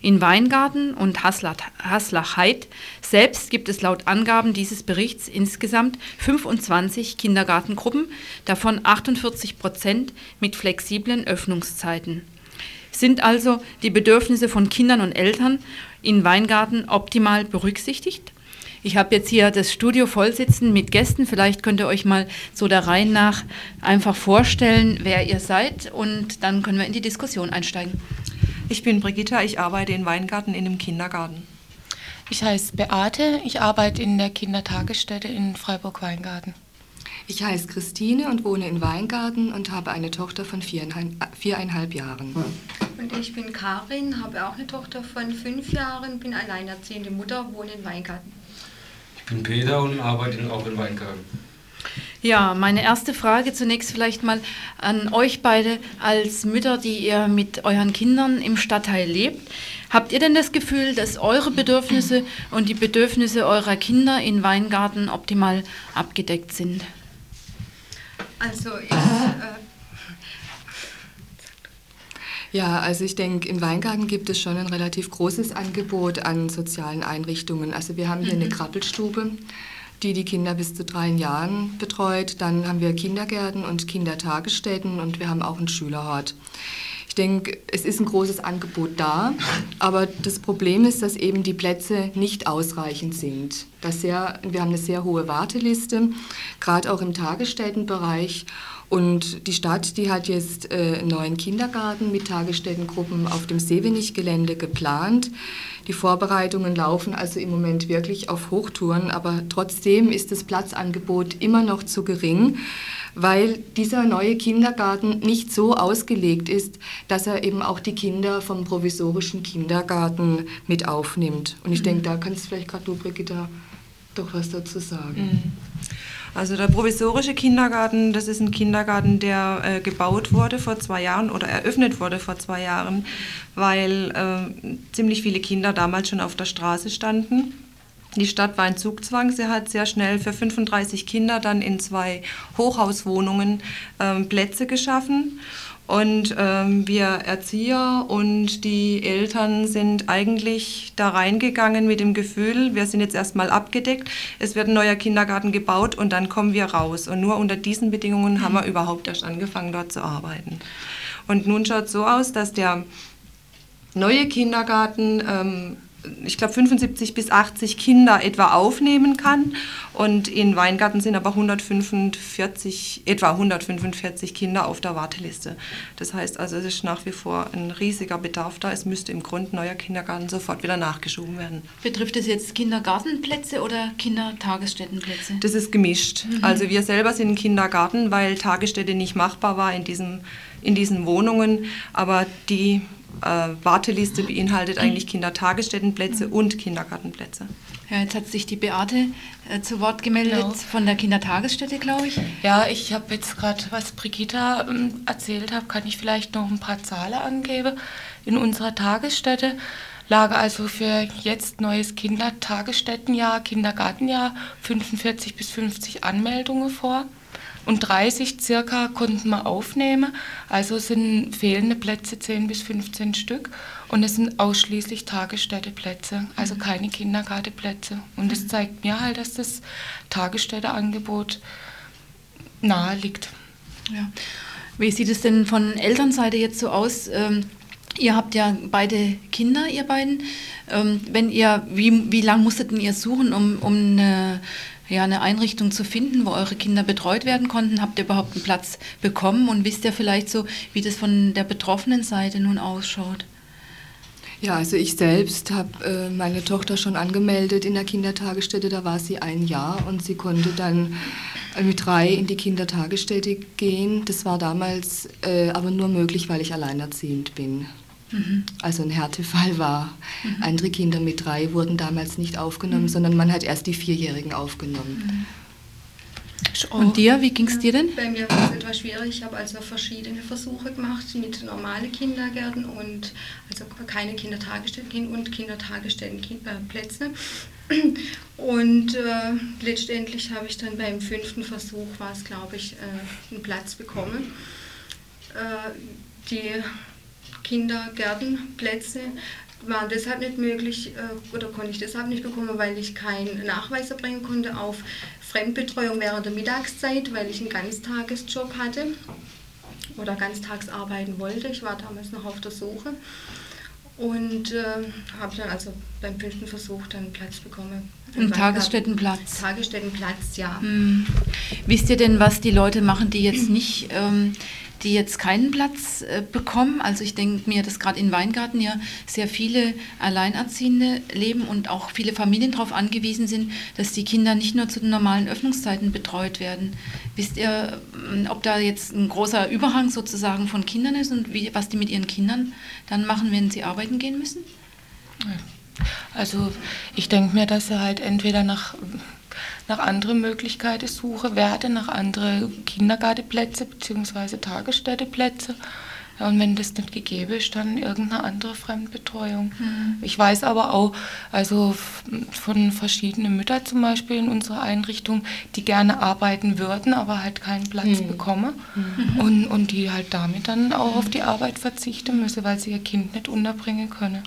[SPEAKER 2] In Weingarten und Haslach-Heid selbst gibt es laut Angaben dieses Berichts insgesamt 25 Kindergartengruppen, davon 48 Prozent mit flexiblen Öffnungszeiten. Sind also die Bedürfnisse von Kindern und Eltern in Weingarten optimal berücksichtigt? Ich habe jetzt hier das Studio vollsitzen mit Gästen. Vielleicht könnt ihr euch mal so der Reihe nach einfach vorstellen, wer ihr seid und dann können wir in die Diskussion einsteigen.
[SPEAKER 12] Ich bin Brigitta, ich arbeite in Weingarten in einem Kindergarten.
[SPEAKER 13] Ich heiße Beate, ich arbeite in der Kindertagesstätte in Freiburg-Weingarten. Ich heiße Christine und wohne in Weingarten und habe eine Tochter von viereinhalb, viereinhalb Jahren.
[SPEAKER 14] Und ich bin Karin, habe auch eine Tochter von fünf Jahren, bin alleinerziehende Mutter, wohne in Weingarten.
[SPEAKER 15] Ich bin Peter und arbeite auch in Weingarten.
[SPEAKER 2] Ja, meine erste Frage zunächst vielleicht mal an euch beide als Mütter, die ihr mit euren Kindern im Stadtteil lebt. Habt ihr denn das Gefühl, dass eure Bedürfnisse und die Bedürfnisse eurer Kinder in Weingarten optimal abgedeckt sind?
[SPEAKER 14] Also ich, äh,
[SPEAKER 13] Ja, also ich denke, in Weingarten gibt es schon ein relativ großes Angebot an sozialen Einrichtungen. Also wir haben hier eine Krabbelstube, die die Kinder bis zu drei Jahren betreut. Dann haben wir Kindergärten und Kindertagesstätten und wir haben auch einen Schülerhort. Ich denke, es ist ein großes Angebot da, aber das Problem ist, dass eben die Plätze nicht ausreichend sind. Das sehr, wir haben eine sehr hohe Warteliste, gerade auch im Tagesstättenbereich. Und die Stadt, die hat jetzt äh, einen neuen Kindergarten mit Tagesstättengruppen auf dem Seewenich-Gelände geplant. Die Vorbereitungen laufen also im Moment wirklich auf Hochtouren, aber trotzdem ist das Platzangebot immer noch zu gering, weil dieser neue Kindergarten nicht so ausgelegt ist, dass er eben auch die Kinder vom provisorischen Kindergarten mit aufnimmt. Und ich
[SPEAKER 12] Mhm.
[SPEAKER 13] denke, da kannst vielleicht gerade du, Brigitta, doch was dazu sagen.
[SPEAKER 12] Mhm. Also der provisorische Kindergarten, das ist ein Kindergarten, der äh, gebaut wurde vor zwei Jahren oder eröffnet wurde vor zwei Jahren, weil äh, ziemlich viele Kinder damals schon auf der Straße standen. Die Stadt war in Zugzwang. Sie hat sehr schnell für 35 Kinder dann in zwei Hochhauswohnungen ähm, Plätze geschaffen. Und ähm, wir Erzieher und die Eltern sind eigentlich da reingegangen mit dem Gefühl, wir sind jetzt erstmal abgedeckt, es wird ein neuer Kindergarten gebaut und dann kommen wir raus. Und nur unter diesen Bedingungen haben wir überhaupt erst angefangen, dort zu arbeiten. Und nun schaut es so aus, dass der neue Kindergarten, ähm, ich glaube 75 bis 80 Kinder etwa aufnehmen kann. Und in Weingarten sind aber 145, etwa 145 Kinder auf der Warteliste. Das heißt also, es ist nach wie vor ein riesiger Bedarf da. Es müsste im Grunde neuer Kindergarten sofort wieder nachgeschoben werden.
[SPEAKER 2] Betrifft es jetzt Kindergartenplätze oder Kindertagesstättenplätze?
[SPEAKER 12] Das ist gemischt.
[SPEAKER 2] Mhm.
[SPEAKER 12] Also wir selber sind ein Kindergarten, weil Tagesstätte nicht machbar war in, diesem, in diesen Wohnungen. Aber die äh, Warteliste beinhaltet eigentlich Kindertagesstättenplätze und Kindergartenplätze.
[SPEAKER 2] Ja, jetzt hat sich die Beate äh, zu Wort gemeldet
[SPEAKER 16] Genau.
[SPEAKER 2] von der Kindertagesstätte, glaube ich.
[SPEAKER 16] Ja, ich habe jetzt gerade, was Brigitta ähm, erzählt hat, kann ich vielleicht noch ein paar Zahlen angeben. In unserer Tagesstätte lagen also für jetzt neues Kindertagesstättenjahr, Kindergartenjahr 45 bis 50 Anmeldungen vor. Und 30 circa konnten wir aufnehmen. Also sind fehlende Plätze 10 bis 15 Stück. Und es sind ausschließlich Tagesstätteplätze, also keine Kindergartenplätze. Und das zeigt mir halt, dass das Tagesstätteangebot nahe liegt.
[SPEAKER 2] Ja. Wie sieht es denn von Elternseite jetzt so aus? Ähm, ihr habt ja beide Kinder, ihr beiden. Ähm, wenn ihr, wie, wie lange musstet denn ihr suchen, um, um eine, ja, eine Einrichtung zu finden, wo eure Kinder betreut werden konnten? Habt ihr überhaupt einen Platz bekommen und wisst ihr vielleicht so, wie das von der betroffenen Seite nun ausschaut?
[SPEAKER 13] Ja, also ich selbst habe äh, meine Tochter schon angemeldet in der Kindertagesstätte, da war sie ein Jahr und sie konnte dann äh, mit drei in die Kindertagesstätte gehen. Das war damals äh, aber nur möglich, weil ich alleinerziehend bin.
[SPEAKER 2] Mhm.
[SPEAKER 13] Also ein Härtefall war. Andere Kinder mit drei wurden damals nicht aufgenommen, sondern man hat erst die Vierjährigen aufgenommen.
[SPEAKER 2] Und dir, wie ging es dir denn?
[SPEAKER 14] Bei mir war es etwas schwierig. Ich habe also verschiedene Versuche gemacht mit normalen Kindergärten und also keine Kindertagesstätten und Kindertagesstättenplätze. Und äh, letztendlich habe ich dann beim fünften Versuch, war es glaube ich, äh, einen Platz bekommen. Äh, die Kindergärtenplätze waren deshalb nicht möglich äh, oder konnte ich deshalb nicht bekommen, weil ich keinen Nachweis erbringen konnte auf Fremdbetreuung während der Mittagszeit, weil ich einen Ganztagesjob hatte oder ganztags arbeiten wollte. Ich war damals noch auf der Suche und äh, habe dann also beim fünften Versuch dann einen Platz bekommen.
[SPEAKER 2] Einen Tagesstättenplatz.
[SPEAKER 14] Tagesstättenplatz, ja.
[SPEAKER 2] Hm. Wisst ihr denn, was die Leute machen, die jetzt nicht ähm, die jetzt keinen Platz äh, bekommen. Also ich denke mir, dass gerade in Weingarten ja sehr viele Alleinerziehende leben und auch viele Familien darauf angewiesen sind, dass die Kinder nicht nur zu den normalen Öffnungszeiten betreut werden. Wisst ihr, ähm, ob da jetzt ein großer Überhang sozusagen von Kindern ist und wie, was die mit ihren Kindern dann machen, wenn sie arbeiten gehen müssen?
[SPEAKER 16] Also ich denke mir, dass er halt entweder nach, nach anderen Möglichkeiten suche werde, nach anderen Kindergartenplätze bzw. Tagesstätteplätze. Ja, und wenn das nicht gegeben ist, dann irgendeine andere Fremdbetreuung.
[SPEAKER 2] Mhm.
[SPEAKER 16] Ich weiß aber auch, also von verschiedenen Müttern zum Beispiel in unserer Einrichtung, die gerne arbeiten würden, aber halt keinen Platz
[SPEAKER 2] Mhm.
[SPEAKER 16] bekommen.
[SPEAKER 2] Mhm.
[SPEAKER 16] Und, und die halt damit dann auch auf die Arbeit verzichten müssen, weil sie ihr Kind nicht unterbringen können.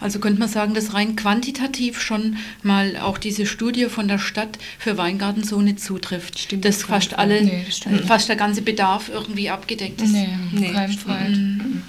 [SPEAKER 2] Also könnte man sagen, dass rein quantitativ schon mal auch diese Studie von der Stadt für Weingarten so nicht zutrifft. Stimmt. Dass fast alle,
[SPEAKER 16] Nee, das
[SPEAKER 2] fast der ganze Bedarf irgendwie abgedeckt ist.
[SPEAKER 16] Nee, auf keinen Fall.
[SPEAKER 2] Mhm.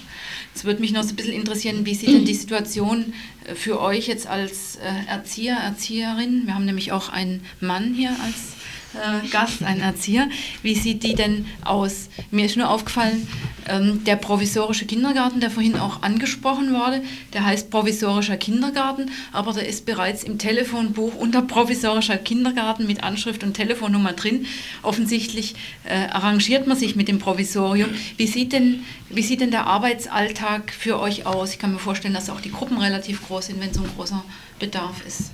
[SPEAKER 2] Es würde mich noch so ein bisschen interessieren, wie sieht denn die Situation äh, für euch jetzt als äh, Erzieher, Erzieherin? Wir haben nämlich auch einen Mann hier als äh, Gast, einen Erzieher. Wie sieht die denn aus? Mir ist nur aufgefallen, ähm, der provisorische Kindergarten, der vorhin auch angesprochen wurde, der heißt provisorischer Kindergarten, aber der ist bereits im Telefonbuch unter provisorischer Kindergarten mit Anschrift und Telefonnummer drin. Offensichtlich äh, arrangiert man sich mit dem Provisorium. Wie sieht, denn, wie sieht denn der Arbeitsalltag für euch aus? Ich kann mir vorstellen, dass auch die Gruppen relativ groß sind, wenn so ein großer Bedarf ist.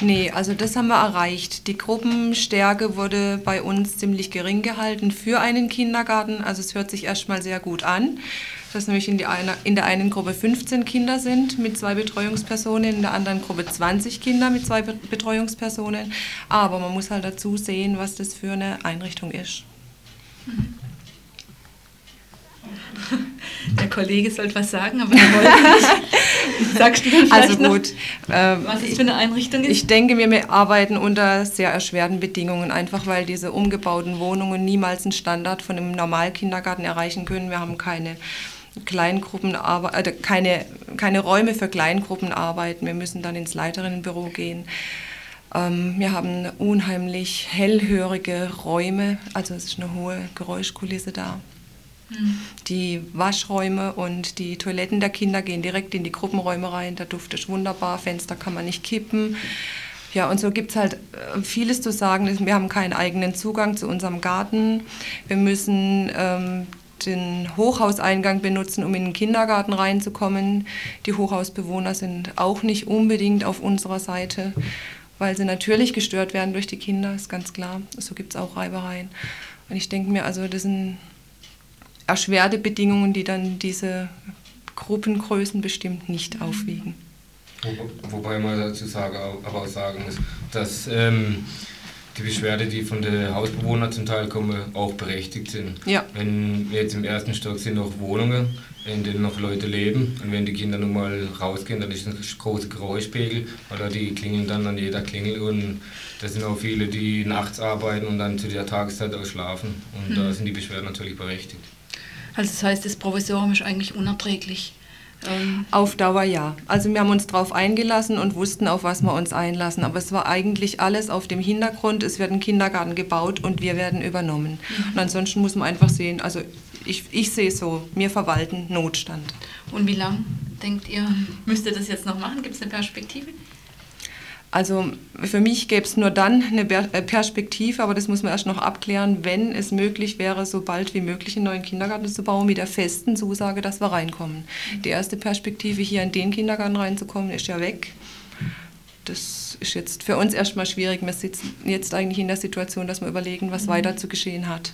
[SPEAKER 12] Nee, also das haben wir erreicht. Die Gruppenstärke wurde bei uns ziemlich gering gehalten für einen Kindergarten. Also es hört sich erstmal sehr gut an, dass nämlich in, eine, in der einen Gruppe 15 Kinder sind mit zwei Betreuungspersonen, in der anderen Gruppe 20 Kinder mit zwei Be- Betreuungspersonen. Aber man muss halt dazu sehen, was das für eine Einrichtung ist.
[SPEAKER 2] Der Kollege sollte was sagen, aber er wollte nicht. Sagst du dann
[SPEAKER 12] Also
[SPEAKER 2] noch,
[SPEAKER 12] gut. ähm,
[SPEAKER 2] was es für eine Einrichtung ist?
[SPEAKER 12] Ich denke wir arbeiten unter sehr erschwerten Bedingungen, einfach weil diese umgebauten Wohnungen niemals einen Standard von einem Normalkindergarten erreichen können. Wir haben keine Kleingruppenarbeit, äh, keine, keine Räume für Kleingruppenarbeit. Wir müssen dann ins Leiterinnenbüro gehen. Ähm, wir haben unheimlich hellhörige Räume, also es ist eine hohe Geräuschkulisse da. Die Waschräume und die Toiletten der Kinder gehen direkt in die Gruppenräume rein. Der Duft ist wunderbar, Fenster kann man nicht kippen. Ja, und so gibt es halt äh, vieles zu sagen. Wir haben keinen eigenen Zugang zu unserem Garten. Wir müssen ähm, den Hochhauseingang benutzen, um in den Kindergarten reinzukommen. Die Hochhausbewohner sind auch nicht unbedingt auf unserer Seite, weil sie natürlich gestört werden durch die Kinder, ist ganz klar. So gibt es auch Reibereien. Und ich denke mir, also das sind erschwerte Bedingungen, die dann diese Gruppengrößen bestimmt nicht aufwiegen.
[SPEAKER 15] Wo, wobei man dazu sagen, aber auch sagen muss, dass ähm, die Beschwerde, die von den Hausbewohnern zum Teil kommen, auch berechtigt sind.
[SPEAKER 12] Ja.
[SPEAKER 15] Wenn jetzt im ersten Stock sind noch Wohnungen, in denen noch Leute leben und wenn die Kinder nun mal rausgehen, dann ist ein großer Geräuschpegel oder die klingeln dann an jeder Klingel und das sind auch viele, die nachts arbeiten und dann zu der Tageszeit auch schlafen und da
[SPEAKER 2] Mhm.
[SPEAKER 15] sind die Beschwerden natürlich berechtigt.
[SPEAKER 2] Also das heißt, das Provisorium ist eigentlich unerträglich. Ähm,
[SPEAKER 12] Auf Dauer ja. Also wir haben uns darauf eingelassen und wussten, auf was wir uns einlassen. Aber es war eigentlich alles auf dem Hintergrund, es wird ein Kindergarten gebaut und wir werden übernommen.
[SPEAKER 2] Mhm.
[SPEAKER 12] Und ansonsten muss man einfach sehen, also ich, ich sehe es so, wir verwalten Notstand.
[SPEAKER 2] Und wie lang denkt ihr, müsst ihr das jetzt noch machen? Gibt es eine Perspektive?
[SPEAKER 12] Also für mich gäbe es nur dann eine äh, Perspektive, aber das muss man erst noch abklären, wenn es möglich wäre, so bald wie möglich einen neuen Kindergarten zu bauen, mit der festen Zusage, dass wir reinkommen. Die erste Perspektive, hier in den Kindergarten reinzukommen, ist ja weg. Das ist jetzt für uns erstmal schwierig. Wir sitzen jetzt eigentlich in der Situation, dass wir überlegen, was
[SPEAKER 2] Mhm.
[SPEAKER 12] weiter zu geschehen hat.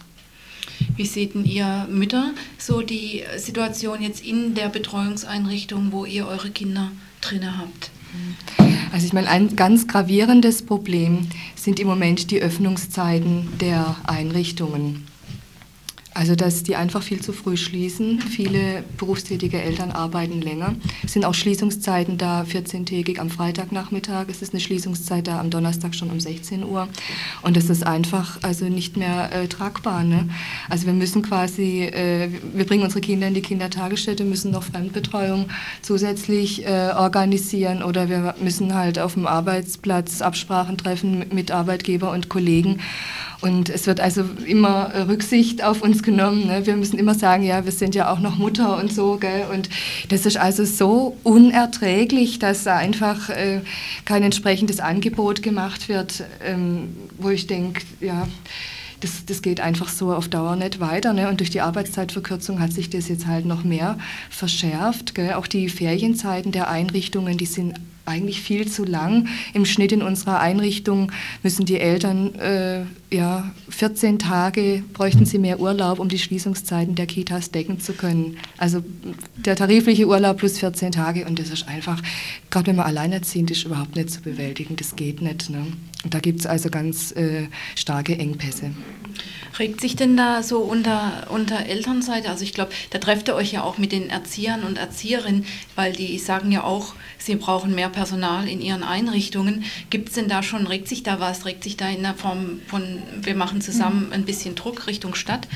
[SPEAKER 2] Wie seht denn ihr Mütter so die Situation jetzt in der Betreuungseinrichtung, wo ihr eure Kinder drinne habt?
[SPEAKER 13] Also ich meine, ein ganz gravierendes Problem sind im Moment die Öffnungszeiten der Einrichtungen. Also dass die einfach viel zu früh schließen. Viele berufstätige Eltern arbeiten länger. Es sind auch Schließungszeiten da, 14-tägig am Freitagnachmittag. Es ist eine Schließungszeit da am Donnerstag schon um 16 Uhr. Und das ist einfach also nicht mehr äh, tragbar. Ne? Also wir müssen quasi, äh, wir bringen unsere Kinder in die Kindertagesstätte, müssen noch Fremdbetreuung zusätzlich äh, organisieren oder wir müssen halt auf dem Arbeitsplatz Absprachen treffen mit, Arbeitgeber und Kollegen. Und es wird also immer äh, Rücksicht auf uns genommen. Ne? Wir müssen immer sagen, ja, wir sind ja auch noch Mutter und so. Gell? Und das ist also so unerträglich, dass da einfach äh, kein entsprechendes Angebot gemacht wird, ähm, wo ich denke, ja, das, das geht einfach so auf Dauer nicht weiter. Ne? Und durch die Arbeitszeitverkürzung hat sich das jetzt halt noch mehr verschärft. Gell? Auch die Ferienzeiten der Einrichtungen, die sind eigentlich viel zu lang. Im Schnitt in unserer Einrichtung müssen die Eltern äh, ja, 14 Tage, bräuchten sie mehr Urlaub, um die Schließungszeiten der Kitas decken zu können. Also der tarifliche Urlaub plus 14 Tage und das ist einfach, gerade wenn man alleinerziehend ist, überhaupt nicht zu bewältigen. Das geht nicht. Ne? Da gibt es also ganz äh, starke Engpässe.
[SPEAKER 2] Regt sich denn da so unter, unter Elternseite? Also ich glaube, da trefft ihr euch ja auch mit den Erziehern und Erzieherinnen, weil die sagen ja auch, sie brauchen mehr Personal in ihren Einrichtungen. Gibt es denn da schon, regt sich da was? Regt sich da in der Form von, wir machen zusammen mhm. ein bisschen Druck Richtung Stadt?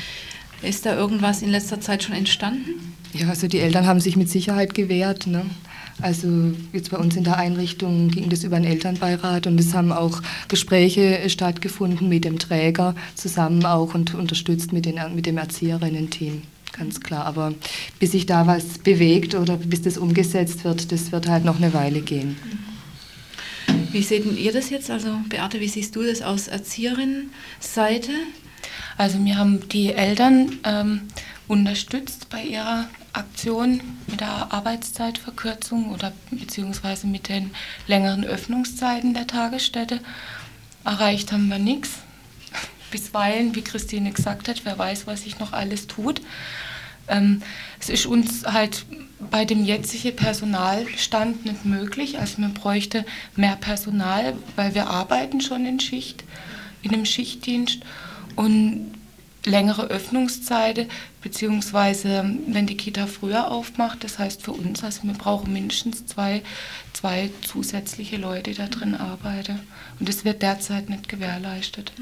[SPEAKER 2] Ist da irgendwas in letzter Zeit schon entstanden?
[SPEAKER 13] Ja, also die Eltern haben sich mit Sicherheit gewehrt. Ne? Also jetzt bei uns in der Einrichtung ging das über den Elternbeirat und es haben auch Gespräche stattgefunden mit dem Träger zusammen auch und unterstützt mit, den, mit dem Erzieherinnen-Team. Ganz klar, aber bis sich da was bewegt oder bis das umgesetzt wird, das wird halt noch eine Weile gehen.
[SPEAKER 2] Wie seht ihr das jetzt? Also Beate, wie siehst du das aus Erzieherinnenseite?
[SPEAKER 16] Also wir haben die Eltern ähm, unterstützt bei ihrer Aktion mit der Arbeitszeitverkürzung oder beziehungsweise mit den längeren Öffnungszeiten der Tagesstätte. Erreicht haben wir nichts. Bisweilen, wie Christine gesagt hat, wer weiß, was sich noch alles tut. Ähm, es ist uns halt bei dem jetzigen Personalstand nicht möglich. Also man bräuchte mehr Personal, weil wir arbeiten schon in Schicht, in einem Schichtdienst. Und längere Öffnungszeiten, beziehungsweise wenn die Kita früher aufmacht, das heißt für uns, also wir brauchen mindestens zwei, zwei zusätzliche Leute, die da drin arbeiten. Und das wird derzeit nicht gewährleistet.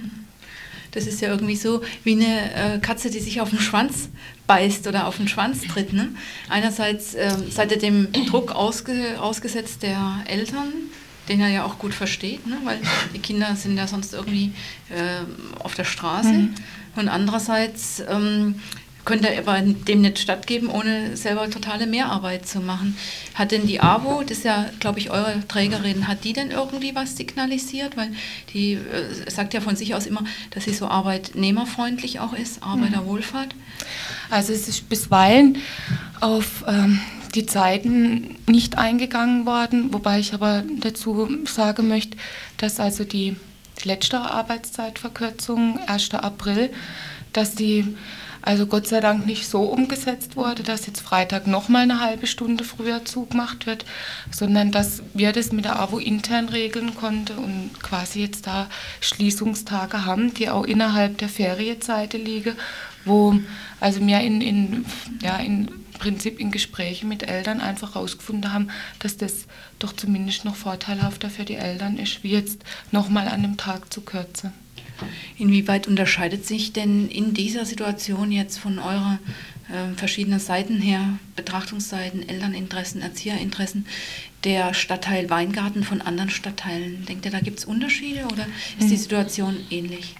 [SPEAKER 2] Das ist ja irgendwie so wie eine äh, Katze, die sich auf den Schwanz beißt oder auf den Schwanz tritt. Ne? Einerseits äh, seid ihr dem Druck ausge ausgesetzt der Eltern, den er ja auch gut versteht, ne? weil die Kinder sind ja sonst irgendwie äh, auf der Straße. Mhm. Und andererseits ähm, könnt ihr aber dem nicht stattgeben, ohne selber totale Mehrarbeit zu machen. Hat denn die AWO, das ist ja, glaube ich, eure Trägerin, hat die denn irgendwie was signalisiert? Weil die äh, sagt ja von sich aus immer, dass sie so arbeitnehmerfreundlich auch ist, Arbeiterwohlfahrt.
[SPEAKER 16] Also es ist bisweilen auf ähm, die Zeiten nicht eingegangen worden, wobei ich aber dazu sagen möchte, dass also die letzte Arbeitszeitverkürzung, 1. April, dass die also Gott sei Dank nicht so umgesetzt wurde, dass jetzt Freitag nochmal eine halbe Stunde früher zugemacht wird, sondern dass wir das mit der AWO intern regeln konnten und quasi jetzt da Schließungstage haben, die auch innerhalb der Ferienzeit liegen, wo also wir in, in, ja, in Prinzip in Gesprächen mit Eltern einfach herausgefunden haben, dass das doch zumindest noch vorteilhafter für die Eltern ist, wie jetzt nochmal an dem Tag zu kürzen.
[SPEAKER 2] Inwieweit unterscheidet sich denn in dieser Situation jetzt von eurer äh, verschiedenen Seiten her, Betrachtungsseiten, Elterninteressen, Erzieherinteressen, der Stadtteil Weingarten von anderen Stadtteilen? Denkt ihr, da gibt es Unterschiede oder ist die mhm. Situation ähnlich?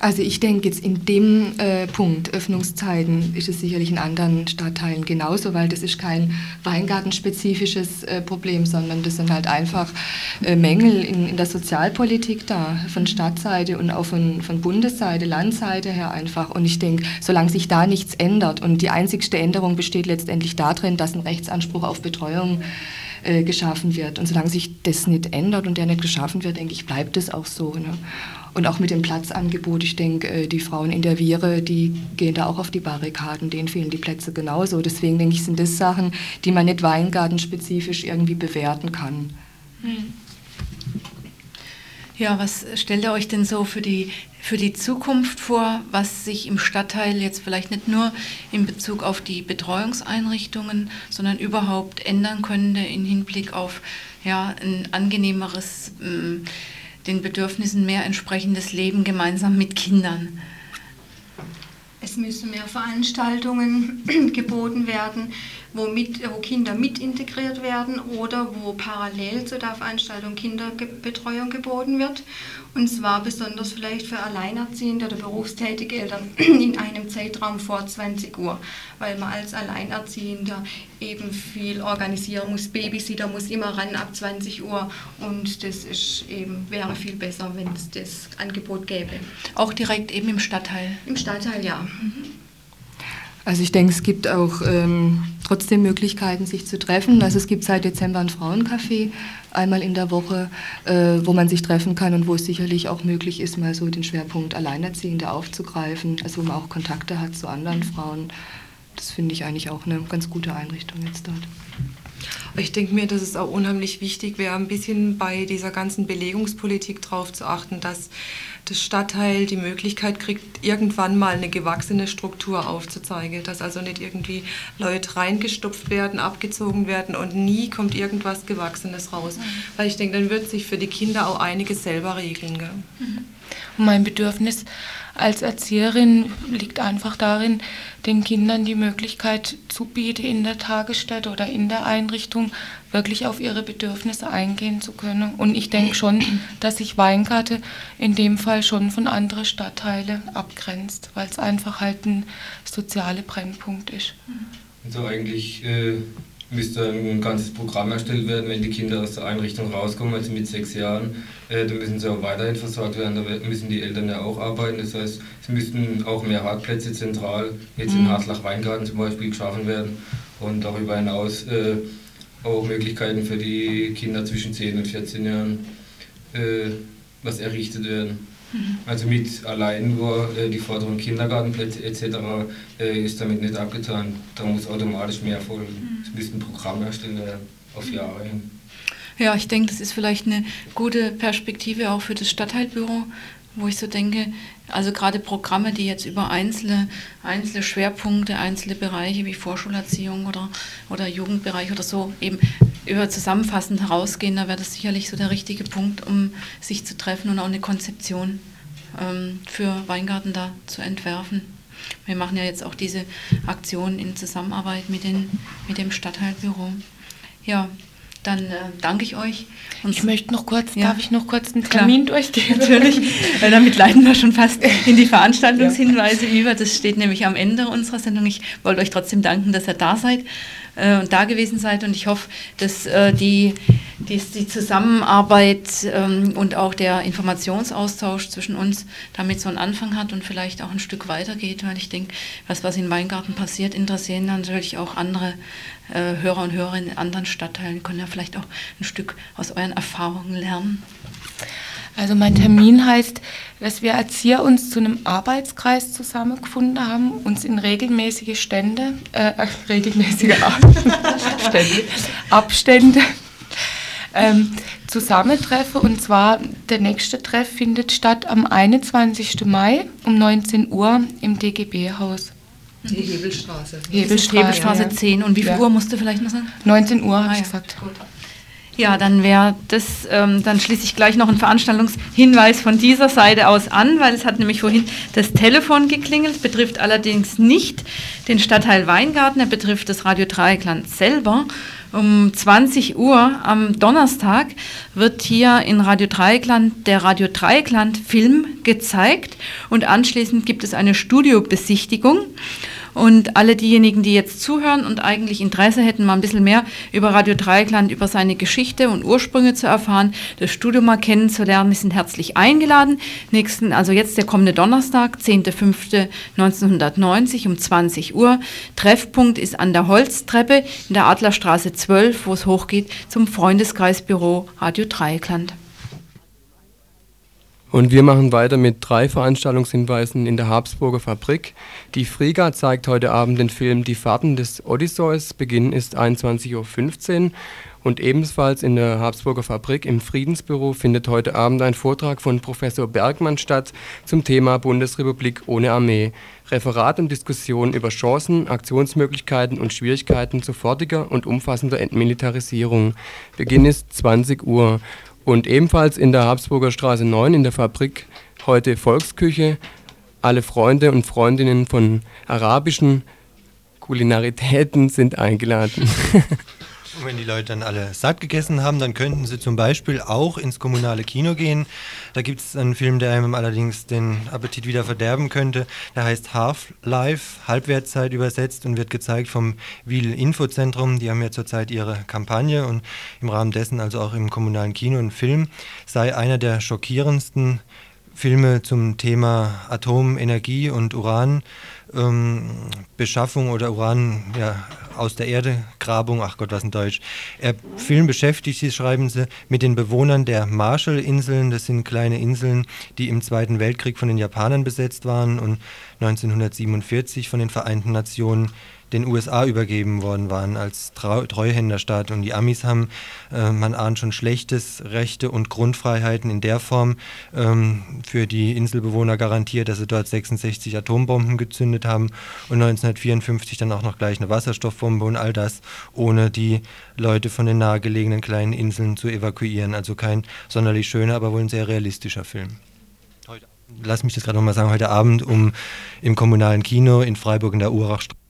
[SPEAKER 13] Also ich denke jetzt in dem äh, Punkt Öffnungszeiten ist es sicherlich in anderen Stadtteilen genauso, weil das ist kein Weingartenspezifisches äh, Problem, sondern das sind halt einfach äh, Mängel in, in, der Sozialpolitik da, von Stadtseite und auch von, von Bundesseite, Landseite her einfach. Und ich denke, solange sich da nichts ändert und die einzigste Änderung besteht letztendlich darin, dass ein Rechtsanspruch auf Betreuung äh, geschaffen wird. Und solange sich das nicht ändert und der nicht geschaffen wird, denke ich, bleibt es auch so. Ne? Und auch mit dem Platzangebot, ich denke, äh, die Frauen in der Viere, die gehen da auch auf die Barrikaden, denen fehlen die Plätze genauso. Deswegen denke ich, sind das Sachen, die man nicht weingartenspezifisch irgendwie bewerten kann. Hm.
[SPEAKER 2] Ja, was stellt ihr euch denn so für die, für die Zukunft vor, was sich im Stadtteil jetzt vielleicht nicht nur in Bezug auf die Betreuungseinrichtungen, sondern überhaupt ändern könnte im Hinblick auf ja, ein angenehmeres ähm, den Bedürfnissen mehr entsprechendes Leben gemeinsam mit Kindern.
[SPEAKER 14] Es müssen mehr Veranstaltungen geboten werden, wo, mit, wo Kinder mit integriert werden oder wo parallel zu der Veranstaltung Kinderbetreuung geboten wird. Und zwar besonders vielleicht für Alleinerziehende oder berufstätige Eltern in einem Zeitraum vor 20 Uhr, weil man als Alleinerziehender eben viel organisieren muss. Babysitter muss immer ran ab 20 Uhr und das ist eben, wäre viel besser, wenn es das Angebot gäbe.
[SPEAKER 2] Auch direkt eben im Stadtteil?
[SPEAKER 14] Im Stadtteil, ja. Mhm.
[SPEAKER 13] Also ich denke, es gibt auch ähm, trotzdem Möglichkeiten, sich zu treffen. Also es gibt seit Dezember ein Frauencafé, einmal in der Woche, äh, wo man sich treffen kann und wo es sicherlich auch möglich ist, mal so den Schwerpunkt Alleinerziehende aufzugreifen, also wo man auch Kontakte hat zu anderen Frauen. Das finde ich eigentlich auch eine ganz gute Einrichtung jetzt dort.
[SPEAKER 12] Ich denke mir, dass es auch unheimlich wichtig wäre, ein bisschen bei dieser ganzen Belegungspolitik darauf zu achten, dass das Stadtteil die Möglichkeit kriegt, irgendwann mal eine gewachsene Struktur aufzuzeigen, dass also nicht irgendwie Leute reingestopft werden, abgezogen werden und nie kommt irgendwas Gewachsenes raus. Mhm. Weil ich denke, dann wird sich für die Kinder auch einiges selber regeln. Gell?
[SPEAKER 16] Mhm. Und mein Bedürfnis als Erzieherin liegt einfach darin, den Kindern die Möglichkeit zu bieten, in der Tagesstätte oder in der Einrichtung wirklich auf ihre Bedürfnisse eingehen zu können. Und ich denke schon, dass sich Weinkarte in dem Fall schon von anderen Stadtteilen abgrenzt, weil es einfach halt ein sozialer Brennpunkt ist.
[SPEAKER 15] Also eigentlich äh, müsste ein ganzes Programm erstellt werden, wenn die Kinder aus der Einrichtung rauskommen, also mit sechs Jahren. Äh, dann müssen sie auch weiterhin versorgt werden, da müssen die Eltern ja auch arbeiten. Das heißt, es müssten auch mehr Parkplätze zentral, jetzt in mhm. Hartlach-Weingarten zum Beispiel, geschaffen werden. Und darüber hinaus äh, auch Möglichkeiten für die Kinder zwischen 10 und 14 Jahren, äh, was errichtet werden. Mhm. Also mit allein nur äh, die Forderung Kindergartenplätze etc. Äh, ist damit nicht abgetan. Da muss automatisch mehr folgen. Mhm. Es müsste ein Programm erstellen auf Jahre hin.
[SPEAKER 2] Ja, ich denke, das ist vielleicht eine gute Perspektive auch für das Stadtteilbüro, wo ich so denke, also gerade Programme, die jetzt über einzelne, einzelne Schwerpunkte, einzelne Bereiche wie Vorschulerziehung oder, oder Jugendbereich oder so eben über zusammenfassend herausgehen, da wäre das sicherlich so der richtige Punkt, um sich zu treffen und auch eine Konzeption ähm, für Weingarten da zu entwerfen. Wir machen ja jetzt auch diese Aktion in Zusammenarbeit mit, den, mit dem Stadtteilbüro. Ja, dann äh, danke ich euch.
[SPEAKER 16] Und ich möchte noch kurz, ja. darf ich noch kurz einen Termin Klar. durchgehen?
[SPEAKER 2] Natürlich, weil damit leiten wir schon fast in die Veranstaltungshinweise ja. über. Das steht nämlich am Ende unserer Sendung. Ich wollte euch trotzdem danken, dass ihr da seid äh, und da gewesen seid. Und ich hoffe, dass äh, die, die, die, Zusammenarbeit ähm, und auch der Informationsaustausch zwischen uns damit so einen Anfang hat und vielleicht auch ein Stück weitergeht, weil ich denke, was, was in Weingarten passiert, interessieren natürlich auch andere äh, Hörer und Hörerinnen in anderen Stadtteilen, können ja vielleicht auch ein Stück aus euren Erfahrungen lernen.
[SPEAKER 16] Also mein Termin heißt, dass wir Erzieher uns zu einem Arbeitskreis zusammengefunden haben, uns in regelmäßige Stände, äh, regelmäßige Abstände, Abstände ähm, zusammentreffen. Und zwar der nächste Treff findet statt am 21. Mai um 19 Uhr im DGB-Haus.
[SPEAKER 13] Die Hebelstraße.
[SPEAKER 2] Hebelstraße, Hebelstraße ja, 10. Und wie viel ja. Uhr musst du vielleicht noch sagen?
[SPEAKER 16] 19 Uhr, ah, habe ich gesagt. Gut.
[SPEAKER 2] Ja, dann wäre das, ähm, dann schließe ich gleich noch einen Veranstaltungshinweis von dieser Seite aus an, weil es hat nämlich vorhin das Telefon geklingelt, es betrifft allerdings nicht den Stadtteil Weingarten, er betrifft das Radio Dreieckland selber. Um 20 Uhr am Donnerstag wird hier in Radio Dreieckland der Radio Dreieckland Film gezeigt und anschließend gibt es eine Studiobesichtigung. Und alle diejenigen, die jetzt zuhören und eigentlich Interesse hätten, mal ein bisschen mehr über Radio Dreieckland, über seine Geschichte und Ursprünge zu erfahren, das Studio mal kennenzulernen, sind herzlich eingeladen. Nächsten, also jetzt der kommende Donnerstag, 10.05.1990 um 20 Uhr. Treffpunkt ist an der Holztreppe in der Adlerstraße 12, wo es hochgeht zum Freundeskreisbüro Radio Dreieckland.
[SPEAKER 10] Und wir machen weiter mit drei Veranstaltungshinweisen in der Habsburger Fabrik. Die Friga zeigt heute Abend den Film Die Fahrten des Odysseus. Beginn ist 21.15 Uhr. Und ebenfalls in der Habsburger Fabrik im Friedensbüro findet heute Abend ein Vortrag von Professor Bergmann statt zum Thema Bundesrepublik ohne Armee. Referat und Diskussion über Chancen, Aktionsmöglichkeiten und Schwierigkeiten sofortiger und umfassender Entmilitarisierung. Beginn ist 20 Uhr. Und ebenfalls in der Habsburger Straße 9 in der Fabrik heute Volksküche. Alle Freunde und Freundinnen von arabischen Kulinaritäten sind eingeladen.
[SPEAKER 3] Und wenn die Leute dann alle satt gegessen haben, dann könnten sie zum Beispiel auch ins kommunale Kino gehen. Da gibt es einen Film, der einem allerdings den Appetit wieder verderben könnte. Der heißt Half-Life, Halbwertszeit übersetzt und wird gezeigt vom Wiel Infozentrum. Die haben ja zurzeit ihre Kampagne und im Rahmen dessen also auch im kommunalen Kino ein Film sei einer der schockierendsten Filme zum Thema Atomenergie und Uran ähm, oder Uran ja, aus der Erde, Grabung, ach Gott, was in Deutsch. Er Film beschäftigt sich, schreiben sie, mit den Bewohnern der Marshall-Inseln. Das sind kleine Inseln, die im Zweiten Weltkrieg von den Japanern besetzt waren und 1947 von den Vereinten Nationen den USA übergeben worden waren als Treuhänderstaat. Und die Amis haben, äh, man ahnt schon Schlechtes, Rechte und Grundfreiheiten in der Form ähm, für die Inselbewohner garantiert, dass sie dort 66 Atombomben gezündet haben und 1954 dann auch noch gleich eine Wasserstoffbombe und all das, ohne die Leute von den nahegelegenen kleinen Inseln zu evakuieren. Also kein sonderlich schöner, aber wohl ein sehr realistischer Film lass mich das gerade nochmal sagen, heute Abend um im kommunalen Kino in Freiburg in der Urachstraße